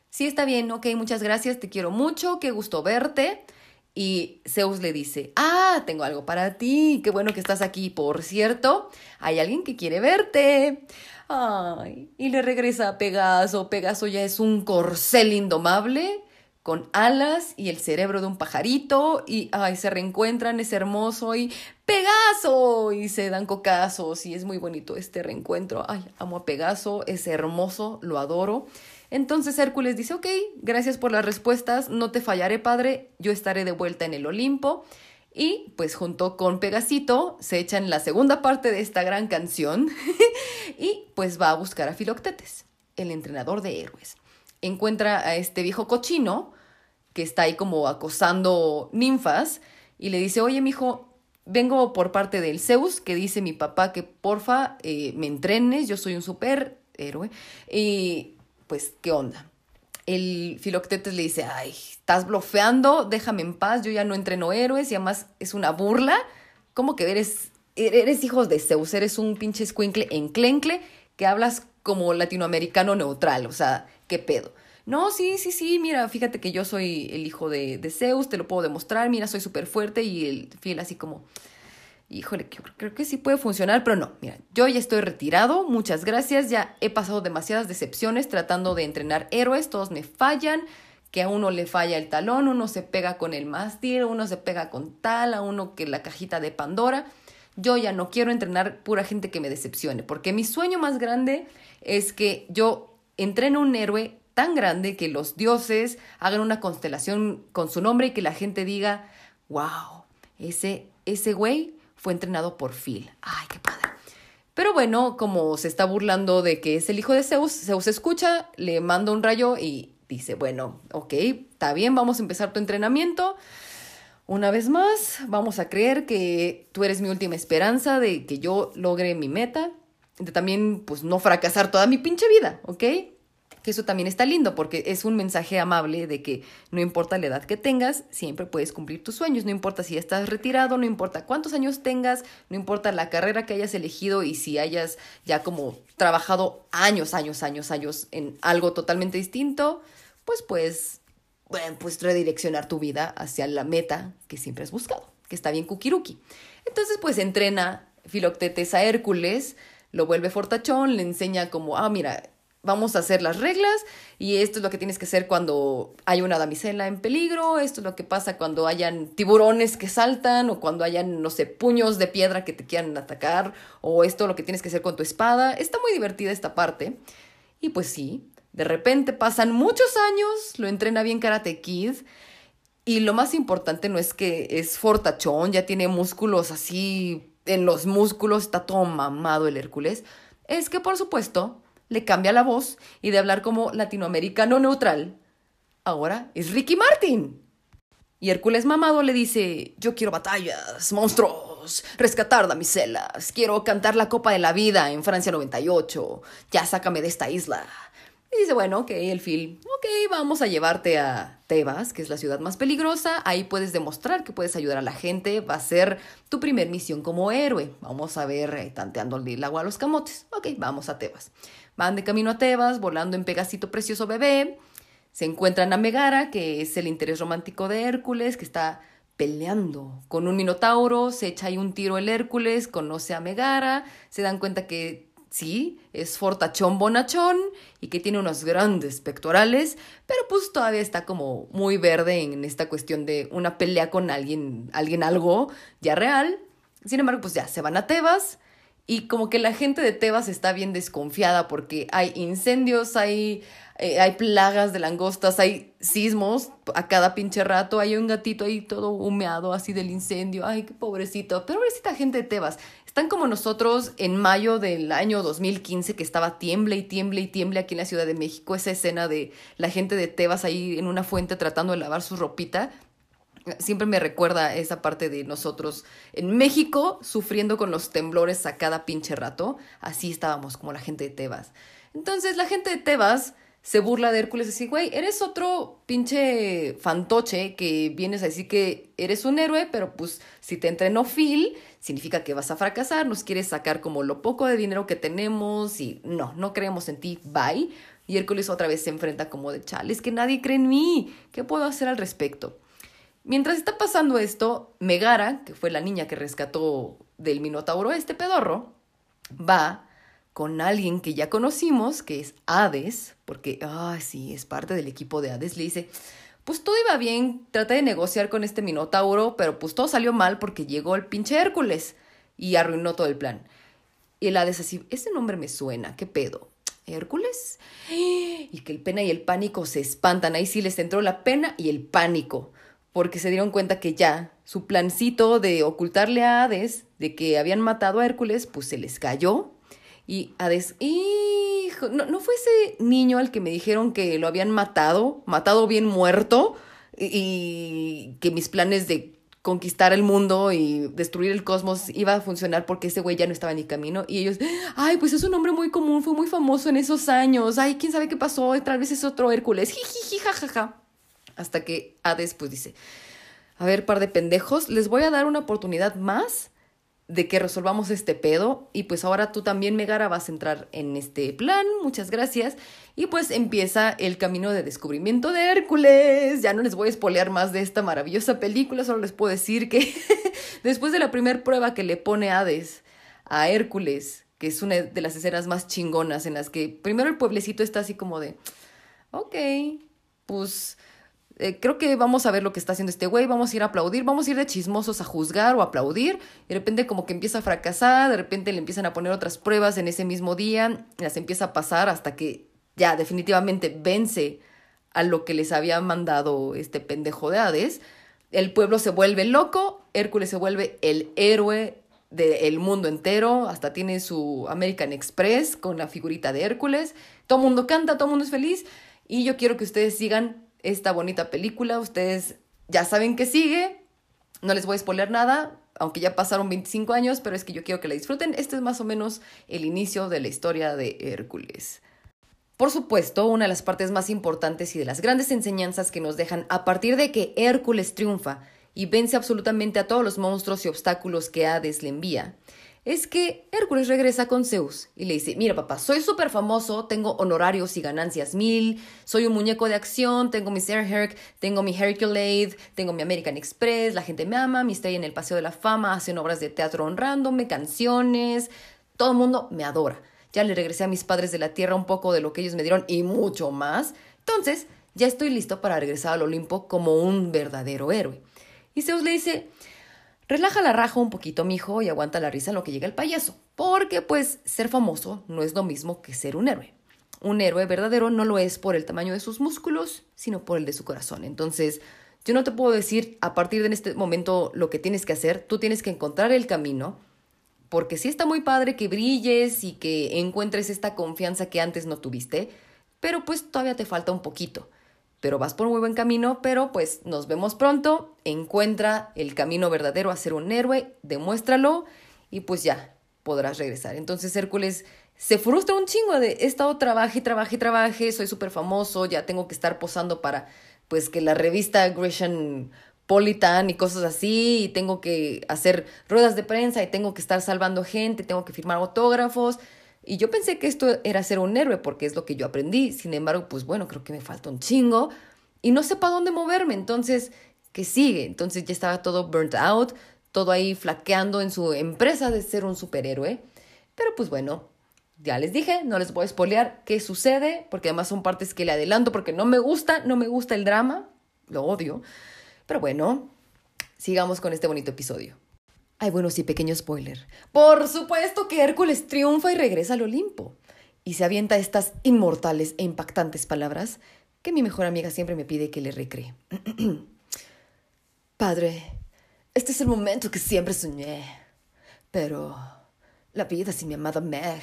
Sí, está bien, ok, muchas gracias, te quiero mucho, qué gusto verte. Y Zeus le dice, ah, tengo algo para ti, qué bueno que estás aquí. Por cierto, hay alguien que quiere verte. Ay, y le regresa a Pegaso. Pegaso ya es un corcel indomable con alas y el cerebro de un pajarito y ay, se reencuentran, es hermoso y Pegaso y se dan cocazos y es muy bonito este reencuentro. Ay, amo a Pegaso, es hermoso, lo adoro. Entonces Hércules dice, ok, gracias por las respuestas, no te fallaré, padre, yo estaré de vuelta en el Olimpo. Y pues junto con Pegasito se echan la segunda parte de esta gran canción y pues va a buscar a Filoctetes, el entrenador de héroes. Encuentra a este viejo cochino que está ahí como acosando ninfas y le dice, oye, mijo, vengo por parte del Zeus, que dice mi papá que porfa eh, me entrenes, yo soy un superhéroe. Y pues, ¿qué onda? El Filoctetes le dice, ay, estás blofeando, déjame en paz, yo ya no entreno héroes y además es una burla. ¿Cómo que eres, eres hijos de Zeus? Eres un pinche escuincle enclencle que hablas como latinoamericano neutral, o sea, ¿qué pedo? No, sí, sí, sí, mira, fíjate que yo soy el hijo de, de Zeus, te lo puedo demostrar, mira, soy súper fuerte y el fiel así como, híjole, creo que sí puede funcionar, pero no, mira, yo ya estoy retirado, muchas gracias, ya he pasado demasiadas decepciones tratando de entrenar héroes, todos me fallan, que a uno le falla el talón, uno se pega con el mástil, uno se pega con tal, a uno que la cajita de Pandora. Yo ya no quiero entrenar pura gente que me decepcione, porque mi sueño más grande es que yo entreno un héroe tan grande que los dioses hagan una constelación con su nombre y que la gente diga, wow, ese, ese güey fue entrenado por Phil. Ay, qué padre. Pero bueno, como se está burlando de que es el hijo de Zeus, Zeus escucha, le manda un rayo y dice, bueno, ok, está bien, vamos a empezar tu entrenamiento. Una vez más, vamos a creer que tú eres mi última esperanza de que yo logre mi meta, de también, pues, no fracasar toda mi pinche vida, ¿ok? Que eso también está lindo porque es un mensaje amable de que no importa la edad que tengas, siempre puedes cumplir tus sueños, no importa si estás retirado, no importa cuántos años tengas, no importa la carrera que hayas elegido y si hayas ya como trabajado años, años, años, años en algo totalmente distinto, pues puedes, bueno, pues redireccionar tu vida hacia la meta que siempre has buscado, que está bien kukiruki. Entonces, pues entrena Filoctetes a Hércules, lo vuelve fortachón, le enseña como, ah, mira, vamos a hacer las reglas y esto es lo que tienes que hacer cuando hay una damisela en peligro, esto es lo que pasa cuando hayan tiburones que saltan o cuando hayan, no sé, puños de piedra que te quieran atacar o esto es lo que tienes que hacer con tu espada. Está muy divertida esta parte. Y pues sí, de repente pasan muchos años, lo entrena bien Karate Kid. Y lo más importante no es que es fortachón, ya tiene músculos así en los músculos, está todo mamado el Hércules. Es que por supuesto le cambia la voz y de hablar como latinoamericano neutral, ahora es Ricky Martin. Y Hércules mamado le dice, yo quiero batallas, monstruos, rescatar damiselas, quiero cantar la Copa de la Vida en Francia 98, ya sácame de esta isla. Y dice, bueno, ok, el Phil, ok, vamos a llevarte a Tebas, que es la ciudad más peligrosa, ahí puedes demostrar que puedes ayudar a la gente, va a ser tu primer misión como héroe. Vamos a ver, eh, tanteando el agua a los camotes. Ok, vamos a Tebas. Van de camino a Tebas, volando en Pegasito Precioso Bebé. Se encuentran a Megara, que es el interés romántico de Hércules, que está peleando con un minotauro. Se echa ahí un tiro el Hércules, conoce a Megara. Se dan cuenta que sí, es fortachón bonachón y que tiene unos grandes pectorales, pero pues todavía está como muy verde en esta cuestión de una pelea con alguien, alguien algo ya real. Sin embargo, pues ya se van a Tebas y como que la gente de Tebas está bien desconfiada porque hay incendios, hay, eh, hay plagas de langostas, hay sismos a cada pinche rato, hay un gatito ahí todo humeado así del incendio, ay, qué pobrecito, pobrecita gente de Tebas. Están como nosotros en mayo del año 2015 que estaba tiemble y tiemble y tiemble aquí en la Ciudad de México, esa escena de la gente de Tebas ahí en una fuente tratando de lavar su ropita siempre me recuerda esa parte de nosotros en México sufriendo con los temblores a cada pinche rato. Así estábamos como la gente de Tebas. Entonces la gente de Tebas se burla de Hércules así, güey, eres otro pinche fantoche que vienes a decir que eres un héroe, pero pues si te entrenó Phil, significa que vas a fracasar, nos quieres sacar como lo poco de dinero que tenemos y no, no creemos en ti, bye. Y Hércules otra vez se enfrenta como de chale, es que nadie cree en mí, ¿qué puedo hacer al respecto? Mientras está pasando esto, Megara, que fue la niña que rescató del Minotauro este pedorro, va con alguien que ya conocimos, que es Hades, porque, ah, sí, es parte del equipo de Hades, le dice, pues todo iba bien, traté de negociar con este Minotauro, pero pues todo salió mal porque llegó el pinche Hércules y arruinó todo el plan. Y el Hades así, ese nombre me suena, ¿qué pedo? ¿Hércules? Y que el pena y el pánico se espantan, ahí sí les entró la pena y el pánico porque se dieron cuenta que ya su plancito de ocultarle a Hades de que habían matado a Hércules, pues se les cayó. Y Hades, hijo, no, no fue ese niño al que me dijeron que lo habían matado, matado bien muerto, y, que mis planes de conquistar el mundo y destruir el cosmos iba a funcionar porque ese güey ya no estaba en mi camino. Y ellos, ay, pues es un nombre muy común, fue muy famoso en esos años. Ay, quién sabe qué pasó, tal vez es otro Hércules. Jijiji, jajaja. Hasta que Hades pues dice, a ver, par de pendejos, les voy a dar una oportunidad más de que resolvamos este pedo y pues ahora tú también, Megara, vas a entrar en este plan, muchas gracias. Y pues empieza el camino de descubrimiento de Hércules. Ya no les voy a espolear más de esta maravillosa película, solo les puedo decir que después de la primera prueba que le pone Hades a Hércules, que es una de las escenas más chingonas en las que primero el pueblecito está así como de, ok, pues eh, creo que vamos a ver lo que está haciendo este güey, vamos a ir a aplaudir, vamos a ir de chismosos a juzgar o aplaudir, y de repente como que empieza a fracasar, de repente le empiezan a poner otras pruebas en ese mismo día, las empieza a pasar hasta que ya definitivamente vence a lo que les había mandado este pendejo de Hades, el pueblo se vuelve loco, Hércules se vuelve el héroe del mundo entero, hasta tiene su American Express con la figurita de Hércules, todo mundo canta, todo mundo es feliz, y yo quiero que ustedes sigan esta bonita película. Ustedes ya saben que sigue. No les voy a spoiler nada, aunque ya pasaron 25 años, pero es que yo quiero que la disfruten. Este es más o menos el inicio de la historia de Hércules. Por supuesto, una de las partes más importantes y de las grandes enseñanzas que nos dejan a partir de que Hércules triunfa y vence absolutamente a todos los monstruos y obstáculos que Hades le envía, es que Hércules regresa con Zeus y le dice, mira papá, soy súper famoso, tengo honorarios y ganancias mil, soy un muñeco de acción, tengo mi Sarah Herc, tengo mi Herculade, tengo mi American Express, la gente me ama, mi estoy en el Paseo de la Fama, hacen obras de teatro honrándome, canciones, todo el mundo me adora. Ya le regresé a mis padres de la tierra un poco de lo que ellos me dieron y mucho más. Entonces, ya estoy listo para regresar al Olimpo como un verdadero héroe. Y Zeus le dice, Relaja la raja un poquito, mijo, y aguanta la risa en lo que llega el payaso. Porque, pues, ser famoso no es lo mismo que ser un héroe. Un héroe verdadero no lo es por el tamaño de sus músculos, sino por el de su corazón. Entonces, yo no te puedo decir a partir de este momento lo que tienes que hacer. Tú tienes que encontrar el camino. Porque sí está muy padre que brilles y que encuentres esta confianza que antes no tuviste, pero pues todavía te falta un poquito pero vas por muy buen camino, pero pues nos vemos pronto, encuentra el camino verdadero a ser un héroe, demuéstralo y pues ya podrás regresar. Entonces Hércules se frustra un chingo de he estado trabaje, trabaje, trabaje, soy súper famoso, ya tengo que estar posando para pues que la revista Gresham Politan y cosas así, y tengo que hacer ruedas de prensa y tengo que estar salvando gente, tengo que firmar autógrafos y yo pensé que esto era ser un héroe porque es lo que yo aprendí. Sin embargo, pues bueno, creo que me falta un chingo y no sé para dónde moverme. Entonces, ¿qué sigue? Entonces ya estaba todo burnt out, todo ahí flaqueando en su empresa de ser un superhéroe. Pero pues bueno, ya les dije, no les voy a spoilear qué sucede, porque además son partes que le adelanto porque no me gusta, no me gusta el drama, lo odio. Pero bueno, sigamos con este bonito episodio. Ay, bueno, sí, pequeño spoiler. Por supuesto que Hércules triunfa y regresa al Olimpo. Y se avienta estas inmortales e impactantes palabras que mi mejor amiga siempre me pide que le recree. Padre, este es el momento que siempre soñé. Pero la vida sin mi amada Meg,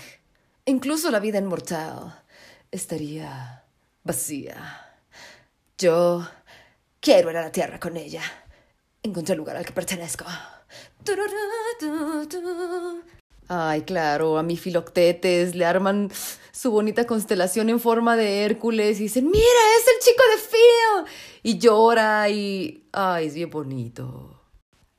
incluso la vida inmortal, estaría vacía. Yo quiero ir a la tierra con ella. Encontré el lugar al que pertenezco. Ay, claro, a mi Filoctetes le arman su bonita constelación en forma de Hércules y dicen, mira, es el chico de Phil. Y llora y... Ay, es bien bonito.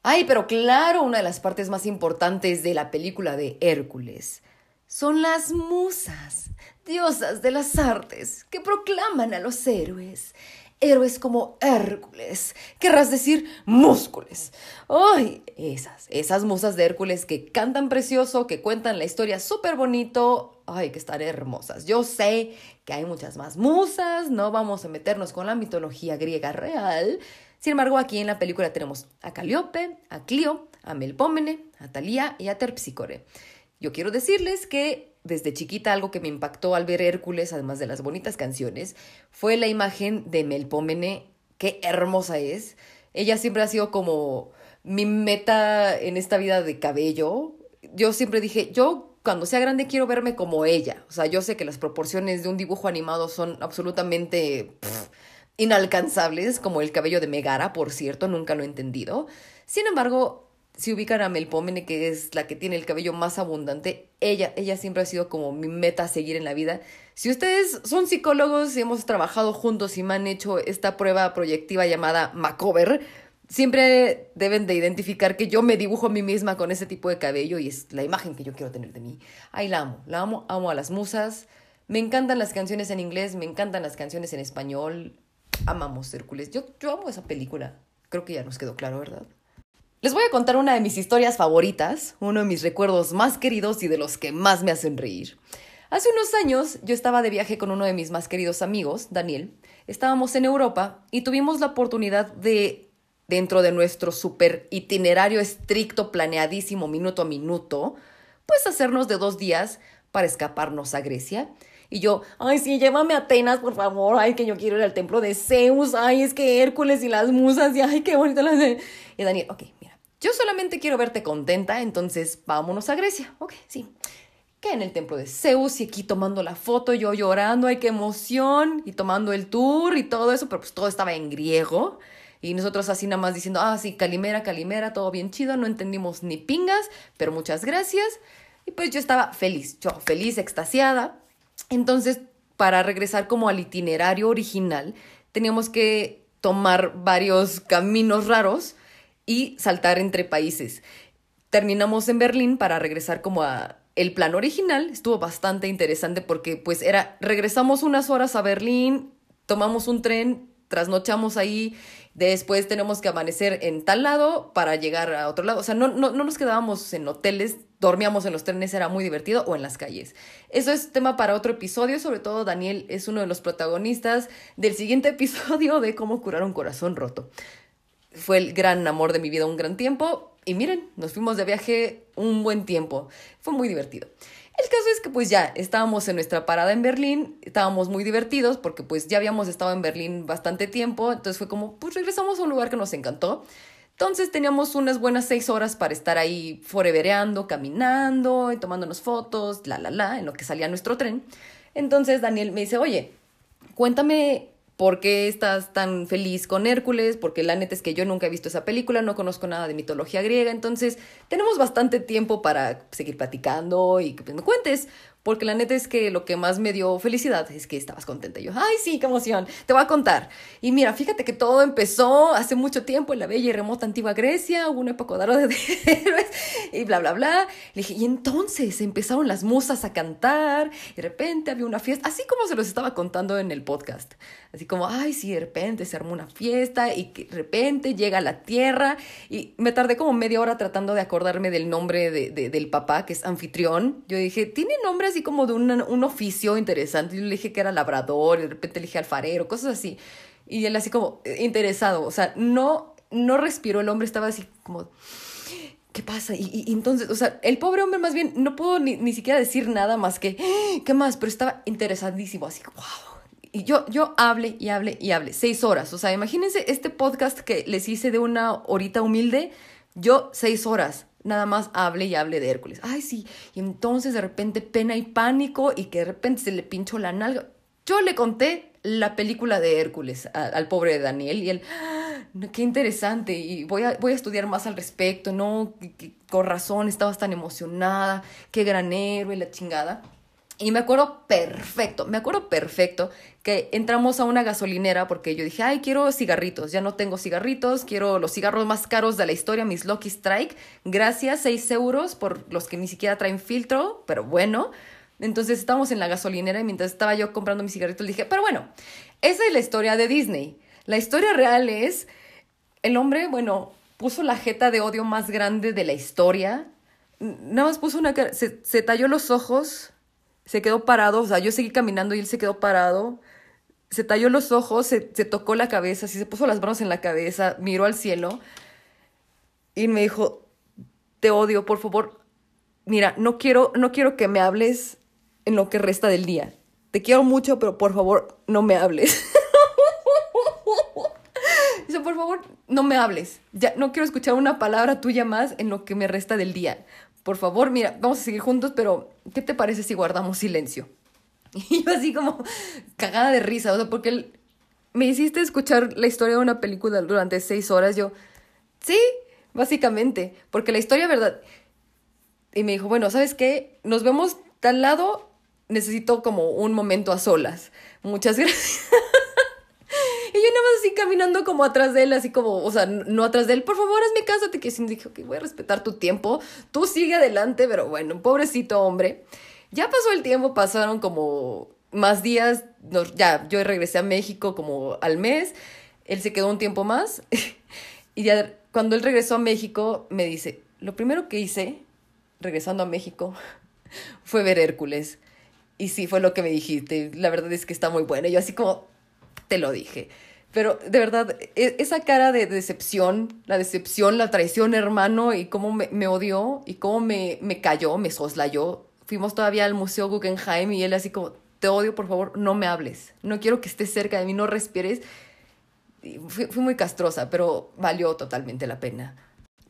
Ay, pero claro, una de las partes más importantes de la película de Hércules son las musas, diosas de las artes, que proclaman a los héroes héroes como Hércules, querrás decir múscules. ¡Ay! Esas, esas musas de Hércules que cantan precioso, que cuentan la historia súper bonito. ¡Ay, que están hermosas! Yo sé que hay muchas más musas, no vamos a meternos con la mitología griega real. Sin embargo, aquí en la película tenemos a Calíope, a Clio, a Melpómene, a Talía y a Terpsícore. Yo quiero decirles que desde chiquita algo que me impactó al ver Hércules, además de las bonitas canciones, fue la imagen de Melpómene. Qué hermosa es. Ella siempre ha sido como mi meta en esta vida de cabello. Yo siempre dije, yo cuando sea grande quiero verme como ella. O sea, yo sé que las proporciones de un dibujo animado son absolutamente inalcanzables, como el cabello de Megara, por cierto, nunca lo he entendido. Sin embargo, si ubican a Melpomene, que es la que tiene el cabello más abundante, ella, ella siempre ha sido como mi meta a seguir en la vida. Si ustedes son psicólogos y hemos trabajado juntos y me han hecho esta prueba proyectiva llamada Macover, siempre deben de identificar que yo me dibujo a mí misma con ese tipo de cabello y es la imagen que yo quiero tener de mí. Ahí la amo, la amo, amo a las musas. Me encantan las canciones en inglés, me encantan las canciones en español. Amamos Hércules. Yo, yo amo esa película. Creo que ya nos quedó claro, ¿verdad? Les voy a contar una de mis historias favoritas, uno de mis recuerdos más queridos y de los que más me hacen reír. Hace unos años yo estaba de viaje con uno de mis más queridos amigos, Daniel. Estábamos en Europa y tuvimos la oportunidad de, dentro de nuestro super itinerario estricto, planeadísimo, minuto a minuto, pues hacernos de dos días para escaparnos a Grecia. Y yo, ay, sí, llévame a Atenas, por favor. Ay, que yo quiero ir al templo de Zeus. Ay, es que Hércules y las musas. Y ay, qué bonito las Y Daniel, ok, yo solamente quiero verte contenta, entonces vámonos a Grecia. Ok, sí. Que en el templo de Zeus y aquí tomando la foto, yo llorando, ay, qué emoción, y tomando el tour y todo eso, pero pues todo estaba en griego. Y nosotros así nada más diciendo, ah, sí, Calimera, Calimera, todo bien chido, no entendimos ni pingas, pero muchas gracias. Y pues yo estaba feliz, yo feliz, extasiada. Entonces, para regresar como al itinerario original, teníamos que tomar varios caminos raros y saltar entre países. Terminamos en Berlín para regresar como a el plan original. Estuvo bastante interesante porque pues era, regresamos unas horas a Berlín, tomamos un tren, trasnochamos ahí, después tenemos que amanecer en tal lado para llegar a otro lado. O sea, no, no, no nos quedábamos en hoteles, dormíamos en los trenes, era muy divertido, o en las calles. Eso es tema para otro episodio, sobre todo Daniel es uno de los protagonistas del siguiente episodio de cómo curar un corazón roto fue el gran amor de mi vida un gran tiempo. Y miren, nos fuimos de viaje un buen tiempo. Fue muy divertido. El caso es que pues ya estábamos en nuestra parada en Berlín, estábamos muy divertidos porque pues ya habíamos estado en Berlín bastante tiempo, entonces fue como pues regresamos a un lugar que nos encantó. Entonces teníamos unas buenas seis horas para estar ahí forevereando, caminando y tomándonos fotos, la, la, la, en lo que salía nuestro tren. Entonces Daniel me dice, oye, cuéntame ¿Por qué estás tan feliz con Hércules? Porque la neta es que yo nunca he visto esa película, no conozco nada de mitología griega, entonces tenemos bastante tiempo para seguir platicando y que me cuentes porque la neta es que lo que más me dio felicidad es que estabas contenta. Y yo, ay, sí, qué emoción, te voy a contar. Y mira, fíjate que todo empezó hace mucho tiempo en la bella y remota antigua Grecia, hubo una época de héroes y bla, bla, bla. Le dije, y entonces empezaron las musas a cantar, y de repente había una fiesta, así como se los estaba contando en el podcast. Así como, ay, sí, de repente se armó una fiesta y de repente llega a la tierra. Y me tardé como media hora tratando de acordarme del nombre de, del papá, que es anfitrión. Yo dije, tiene nombres como de un, oficio interesante. Yo le dije que era labrador y de repente le dije alfarero, cosas así. Y él así como eh, interesado, o sea, no, no respiró el hombre, estaba así como, ¿qué pasa? Y entonces, o sea, el pobre hombre más bien no pudo ni, ni siquiera decir nada más que, "Ah, ¿qué más? Pero estaba interesadísimo, así, wow. Y yo, yo hable y hable y hable, seis horas. O sea, imagínense este podcast que les hice de una horita humilde, yo seis horas, nada más hable y hable de Hércules. Ay, sí. Y entonces de repente pena y pánico y que de repente se le pinchó la nalga. Yo le conté la película de Hércules al pobre Daniel y él, "Ah, qué interesante y voy a, voy a estudiar más al respecto, ¿no? Con razón estabas tan emocionada, qué gran héroe, la chingada. Y me acuerdo perfecto, me acuerdo perfecto que entramos a una gasolinera porque yo dije, ay, quiero cigarritos, ya no tengo cigarritos, quiero los cigarros más caros de la historia, mis Lucky Strike, gracias, 6 euros por los que ni siquiera traen filtro, pero bueno. Entonces estábamos en la gasolinera y mientras estaba yo comprando mis cigarritos dije, pero bueno, esa es la historia de Disney. La historia real es, el hombre, bueno, puso la jeta de odio más grande de la historia, nada más puso una cara, se, se talló los ojos, se quedó parado, o sea, yo seguí caminando y él se quedó parado, se talló los ojos, se, se tocó la cabeza, se puso las manos en la cabeza, miró al cielo y me dijo, te odio, por favor, mira, no quiero, no quiero que me hables en lo que resta del día. Te quiero mucho, pero por favor, no me hables. Dice, por favor, no me hables. Ya no quiero escuchar una palabra tuya más en lo que me resta del día. Por favor, mira, vamos a seguir juntos, pero ¿qué te parece si guardamos silencio? Y yo así como cagada de risa, o sea, porque él, me hiciste escuchar la historia de una película durante seis horas. Yo, sí, básicamente, porque la historia, ¿verdad? Y me dijo, bueno, ¿sabes qué? Nos vemos tal lado, necesito como un momento a solas. Muchas gracias. Y yo nada más así caminando como atrás de él, así como, o sea, no atrás de él, por favor, hazme caso, te que sí, dije, ok, voy a respetar tu tiempo, tú sigue adelante, pero bueno, pobrecito hombre. Ya pasó el tiempo, pasaron como más días, nos- ya yo regresé a México como al mes, él se quedó un tiempo más, y ya cuando él regresó a México, me dice, lo primero que hice, regresando a México, fue ver Hércules. Y sí, fue lo que me dijiste. La verdad es que está muy bueno. Y yo así como, te lo dije. Pero de verdad, e- esa cara de decepción, la decepción, la traición, hermano, y cómo me, me odió y cómo me, me cayó, me soslayó. Fuimos todavía al Museo Guggenheim y él así como, te odio, por favor, no me hables. No quiero que estés cerca de mí, no respires. Fui muy castrosa, pero valió totalmente la pena.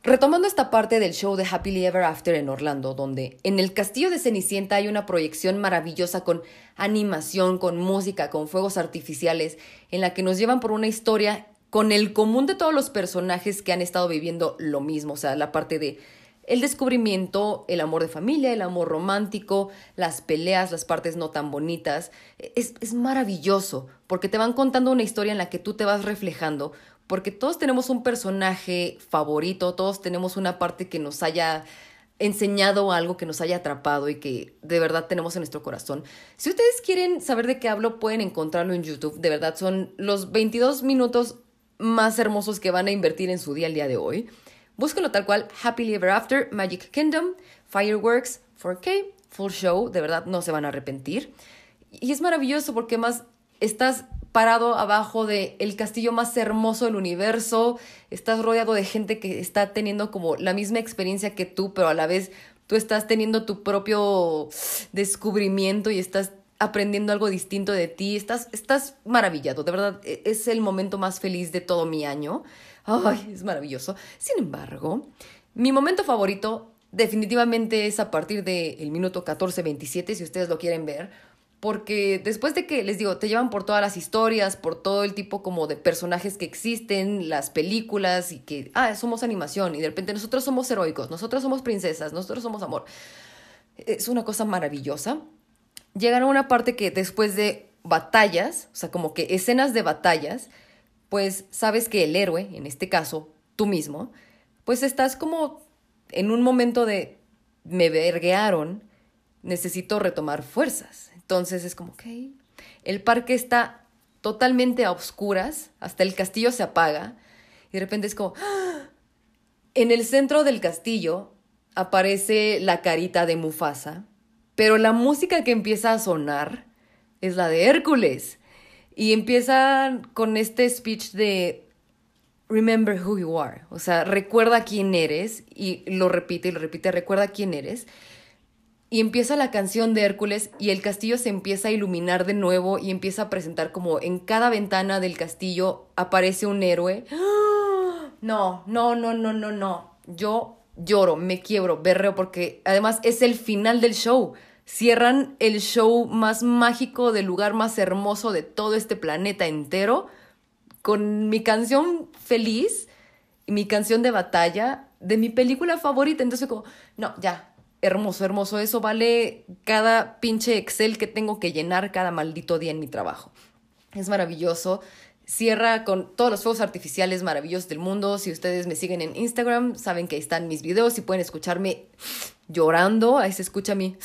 Retomando esta parte del show de Happily Ever After en Orlando, donde en el castillo de Cenicienta hay una proyección maravillosa con animación, con música, con fuegos artificiales, en la que nos llevan por una historia con el común de todos los personajes que han estado viviendo lo mismo, o sea, la parte de el descubrimiento, el amor de familia, el amor romántico, las peleas, las partes no tan bonitas. Es, es maravilloso porque te van contando una historia en la que tú te vas reflejando, porque todos tenemos un personaje favorito, todos tenemos una parte que nos haya enseñado algo que nos haya atrapado y que de verdad tenemos en nuestro corazón. Si ustedes quieren saber de qué hablo, pueden encontrarlo en YouTube. De verdad, son los 22 minutos más hermosos que van a invertir en su día el día de hoy. Búsquenlo tal cual, Happily Ever After, Magic Kingdom, Fireworks, 4K, Full Show, de verdad no se van a arrepentir. Y es maravilloso porque más estás parado abajo del el castillo más hermoso del universo, estás rodeado de gente que está teniendo como la misma experiencia que tú, pero a la vez tú estás teniendo tu propio descubrimiento y estás aprendiendo algo distinto de ti, estás, estás maravillado, de verdad, e- es el momento más feliz de todo mi año. Ay, es maravilloso. Sin embargo, mi momento favorito definitivamente es a partir del minuto 14-27, si ustedes lo quieren ver, porque después de que, les digo, te llevan por todas las historias, por todo el tipo como de personajes que existen, las películas y que, ah, somos animación y de repente nosotros somos heroicos, nosotros somos princesas, nosotros somos amor. Es una cosa maravillosa. Llegan a una parte que después de batallas, o sea, como que escenas de batallas, pues sabes que el héroe, en este caso tú mismo, pues estás como en un momento de me verguearon, necesito retomar fuerzas. Entonces es como, ok, el parque está totalmente a oscuras, hasta el castillo se apaga, y de repente es como, ¡ah! en el centro del castillo aparece la carita de Mufasa, pero la música que empieza a sonar es la de Hércules. Y empiezan con este speech de remember who you are. O sea, recuerda quién eres. Y lo repite y lo repite, recuerda quién eres. Y empieza la canción de Hércules y el castillo se empieza a iluminar de nuevo y empieza a presentar como en cada ventana del castillo aparece un héroe. No, no, no, no, no, no. Yo lloro, me quiebro, berreo porque además es el final del show. Cierran el show más mágico del lugar más hermoso de todo este planeta entero con mi canción feliz mi canción de batalla de mi película favorita. Entonces como, no, ya, hermoso, hermoso. Eso vale cada pinche Excel que tengo que llenar cada maldito día en mi trabajo. Es maravilloso. Cierra con todos los fuegos artificiales maravillosos del mundo. Si ustedes me siguen en Instagram, saben que ahí están mis videos y pueden escucharme llorando. Ahí se escucha mi...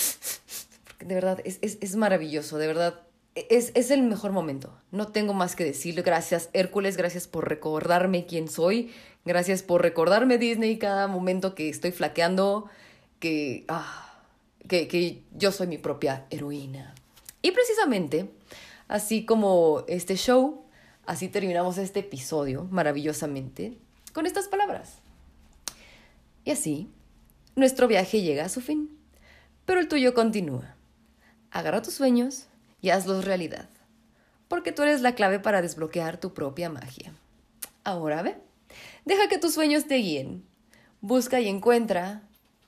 De verdad, es, es, es maravilloso, de verdad. Es, es, el mejor momento. No tengo más que decir. Gracias, Hércules. Gracias por recordarme quién soy. Gracias por recordarme Disney cada momento que estoy flaqueando que, ah, que, que yo soy mi propia heroína. Y precisamente, así como este show, así terminamos este episodio maravillosamente con estas palabras. Y así, nuestro viaje llega a su fin, pero el tuyo continúa. Agarra tus sueños y hazlos realidad, porque tú eres la clave para desbloquear tu propia magia. Ahora ve, deja que tus sueños te guíen. Busca y encuentra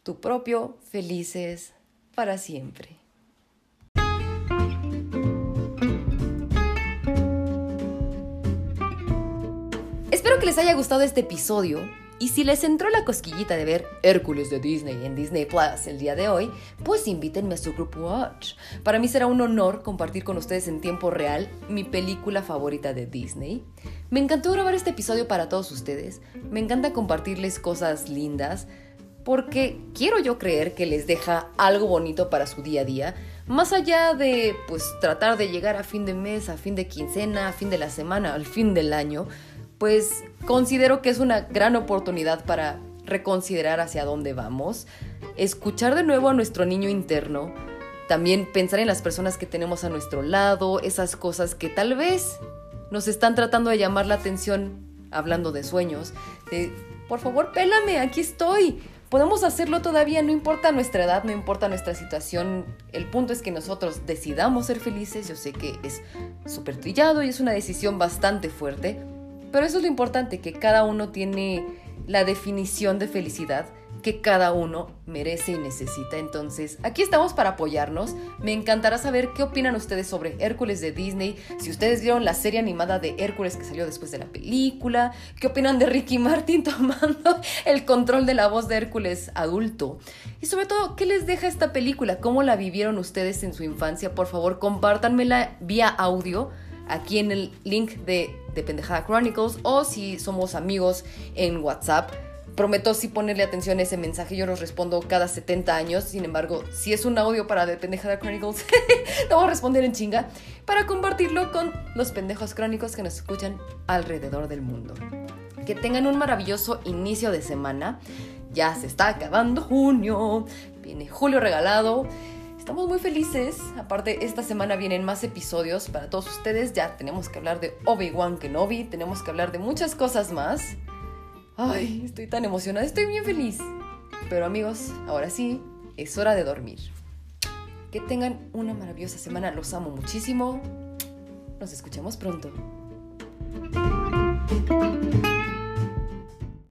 tu propio felices para siempre. Espero que les haya gustado este episodio y si les entró la cosquillita de ver Hércules de Disney en Disney Plus el día de hoy, pues invítenme a su Group Watch. Para mí será un honor compartir con ustedes en tiempo real mi película favorita de Disney. Me encantó grabar este episodio para todos ustedes. Me encanta compartirles cosas lindas porque quiero yo creer que les deja algo bonito para su día a día, más allá de pues tratar de llegar a fin de mes, a fin de quincena, a fin de la semana, al fin del año, pues considero que es una gran oportunidad para reconsiderar hacia dónde vamos, escuchar de nuevo a nuestro niño interno, también pensar en las personas que tenemos a nuestro lado, esas cosas que tal vez nos están tratando de llamar la atención, hablando de sueños, de, por favor, pélame, aquí estoy, Podemos hacerlo todavía, no importa nuestra edad, no importa nuestra situación. El punto es que nosotros decidamos ser felices. Yo sé que es súper trillado y es una decisión bastante fuerte, pero eso es lo importante, que cada uno tiene la definición de felicidad que cada uno merece y necesita. Entonces, aquí estamos para apoyarnos. Me encantará saber qué opinan ustedes sobre Hércules de Disney, si ustedes vieron la serie animada de Hércules que salió después de la película, qué opinan de Ricky Martin tomando el control de la voz de Hércules adulto. Y sobre todo, ¿qué les deja esta película? ¿Cómo la vivieron ustedes en su infancia? Por favor, compártanmela vía audio aquí en el link de, de Pendejada Chronicles o si somos amigos en WhatsApp prometo sí ponerle atención a ese mensaje. Yo los respondo cada 70 años. Sin embargo, si es un audio para The Pendejada Chronicles, lo voy a responder en chinga para compartirlo con los pendejos crónicos que nos escuchan alrededor del mundo. Que tengan un maravilloso inicio de semana. Ya se está acabando junio. Viene julio regalado. Estamos muy felices. Aparte, esta semana vienen más episodios para todos ustedes. Ya tenemos que hablar de Obi-Wan Kenobi. Tenemos que hablar de muchas cosas más. Ay, estoy tan emocionada, estoy bien feliz. Pero amigos, ahora sí, es hora de dormir. Que tengan una maravillosa semana, los amo muchísimo. Nos escuchamos pronto.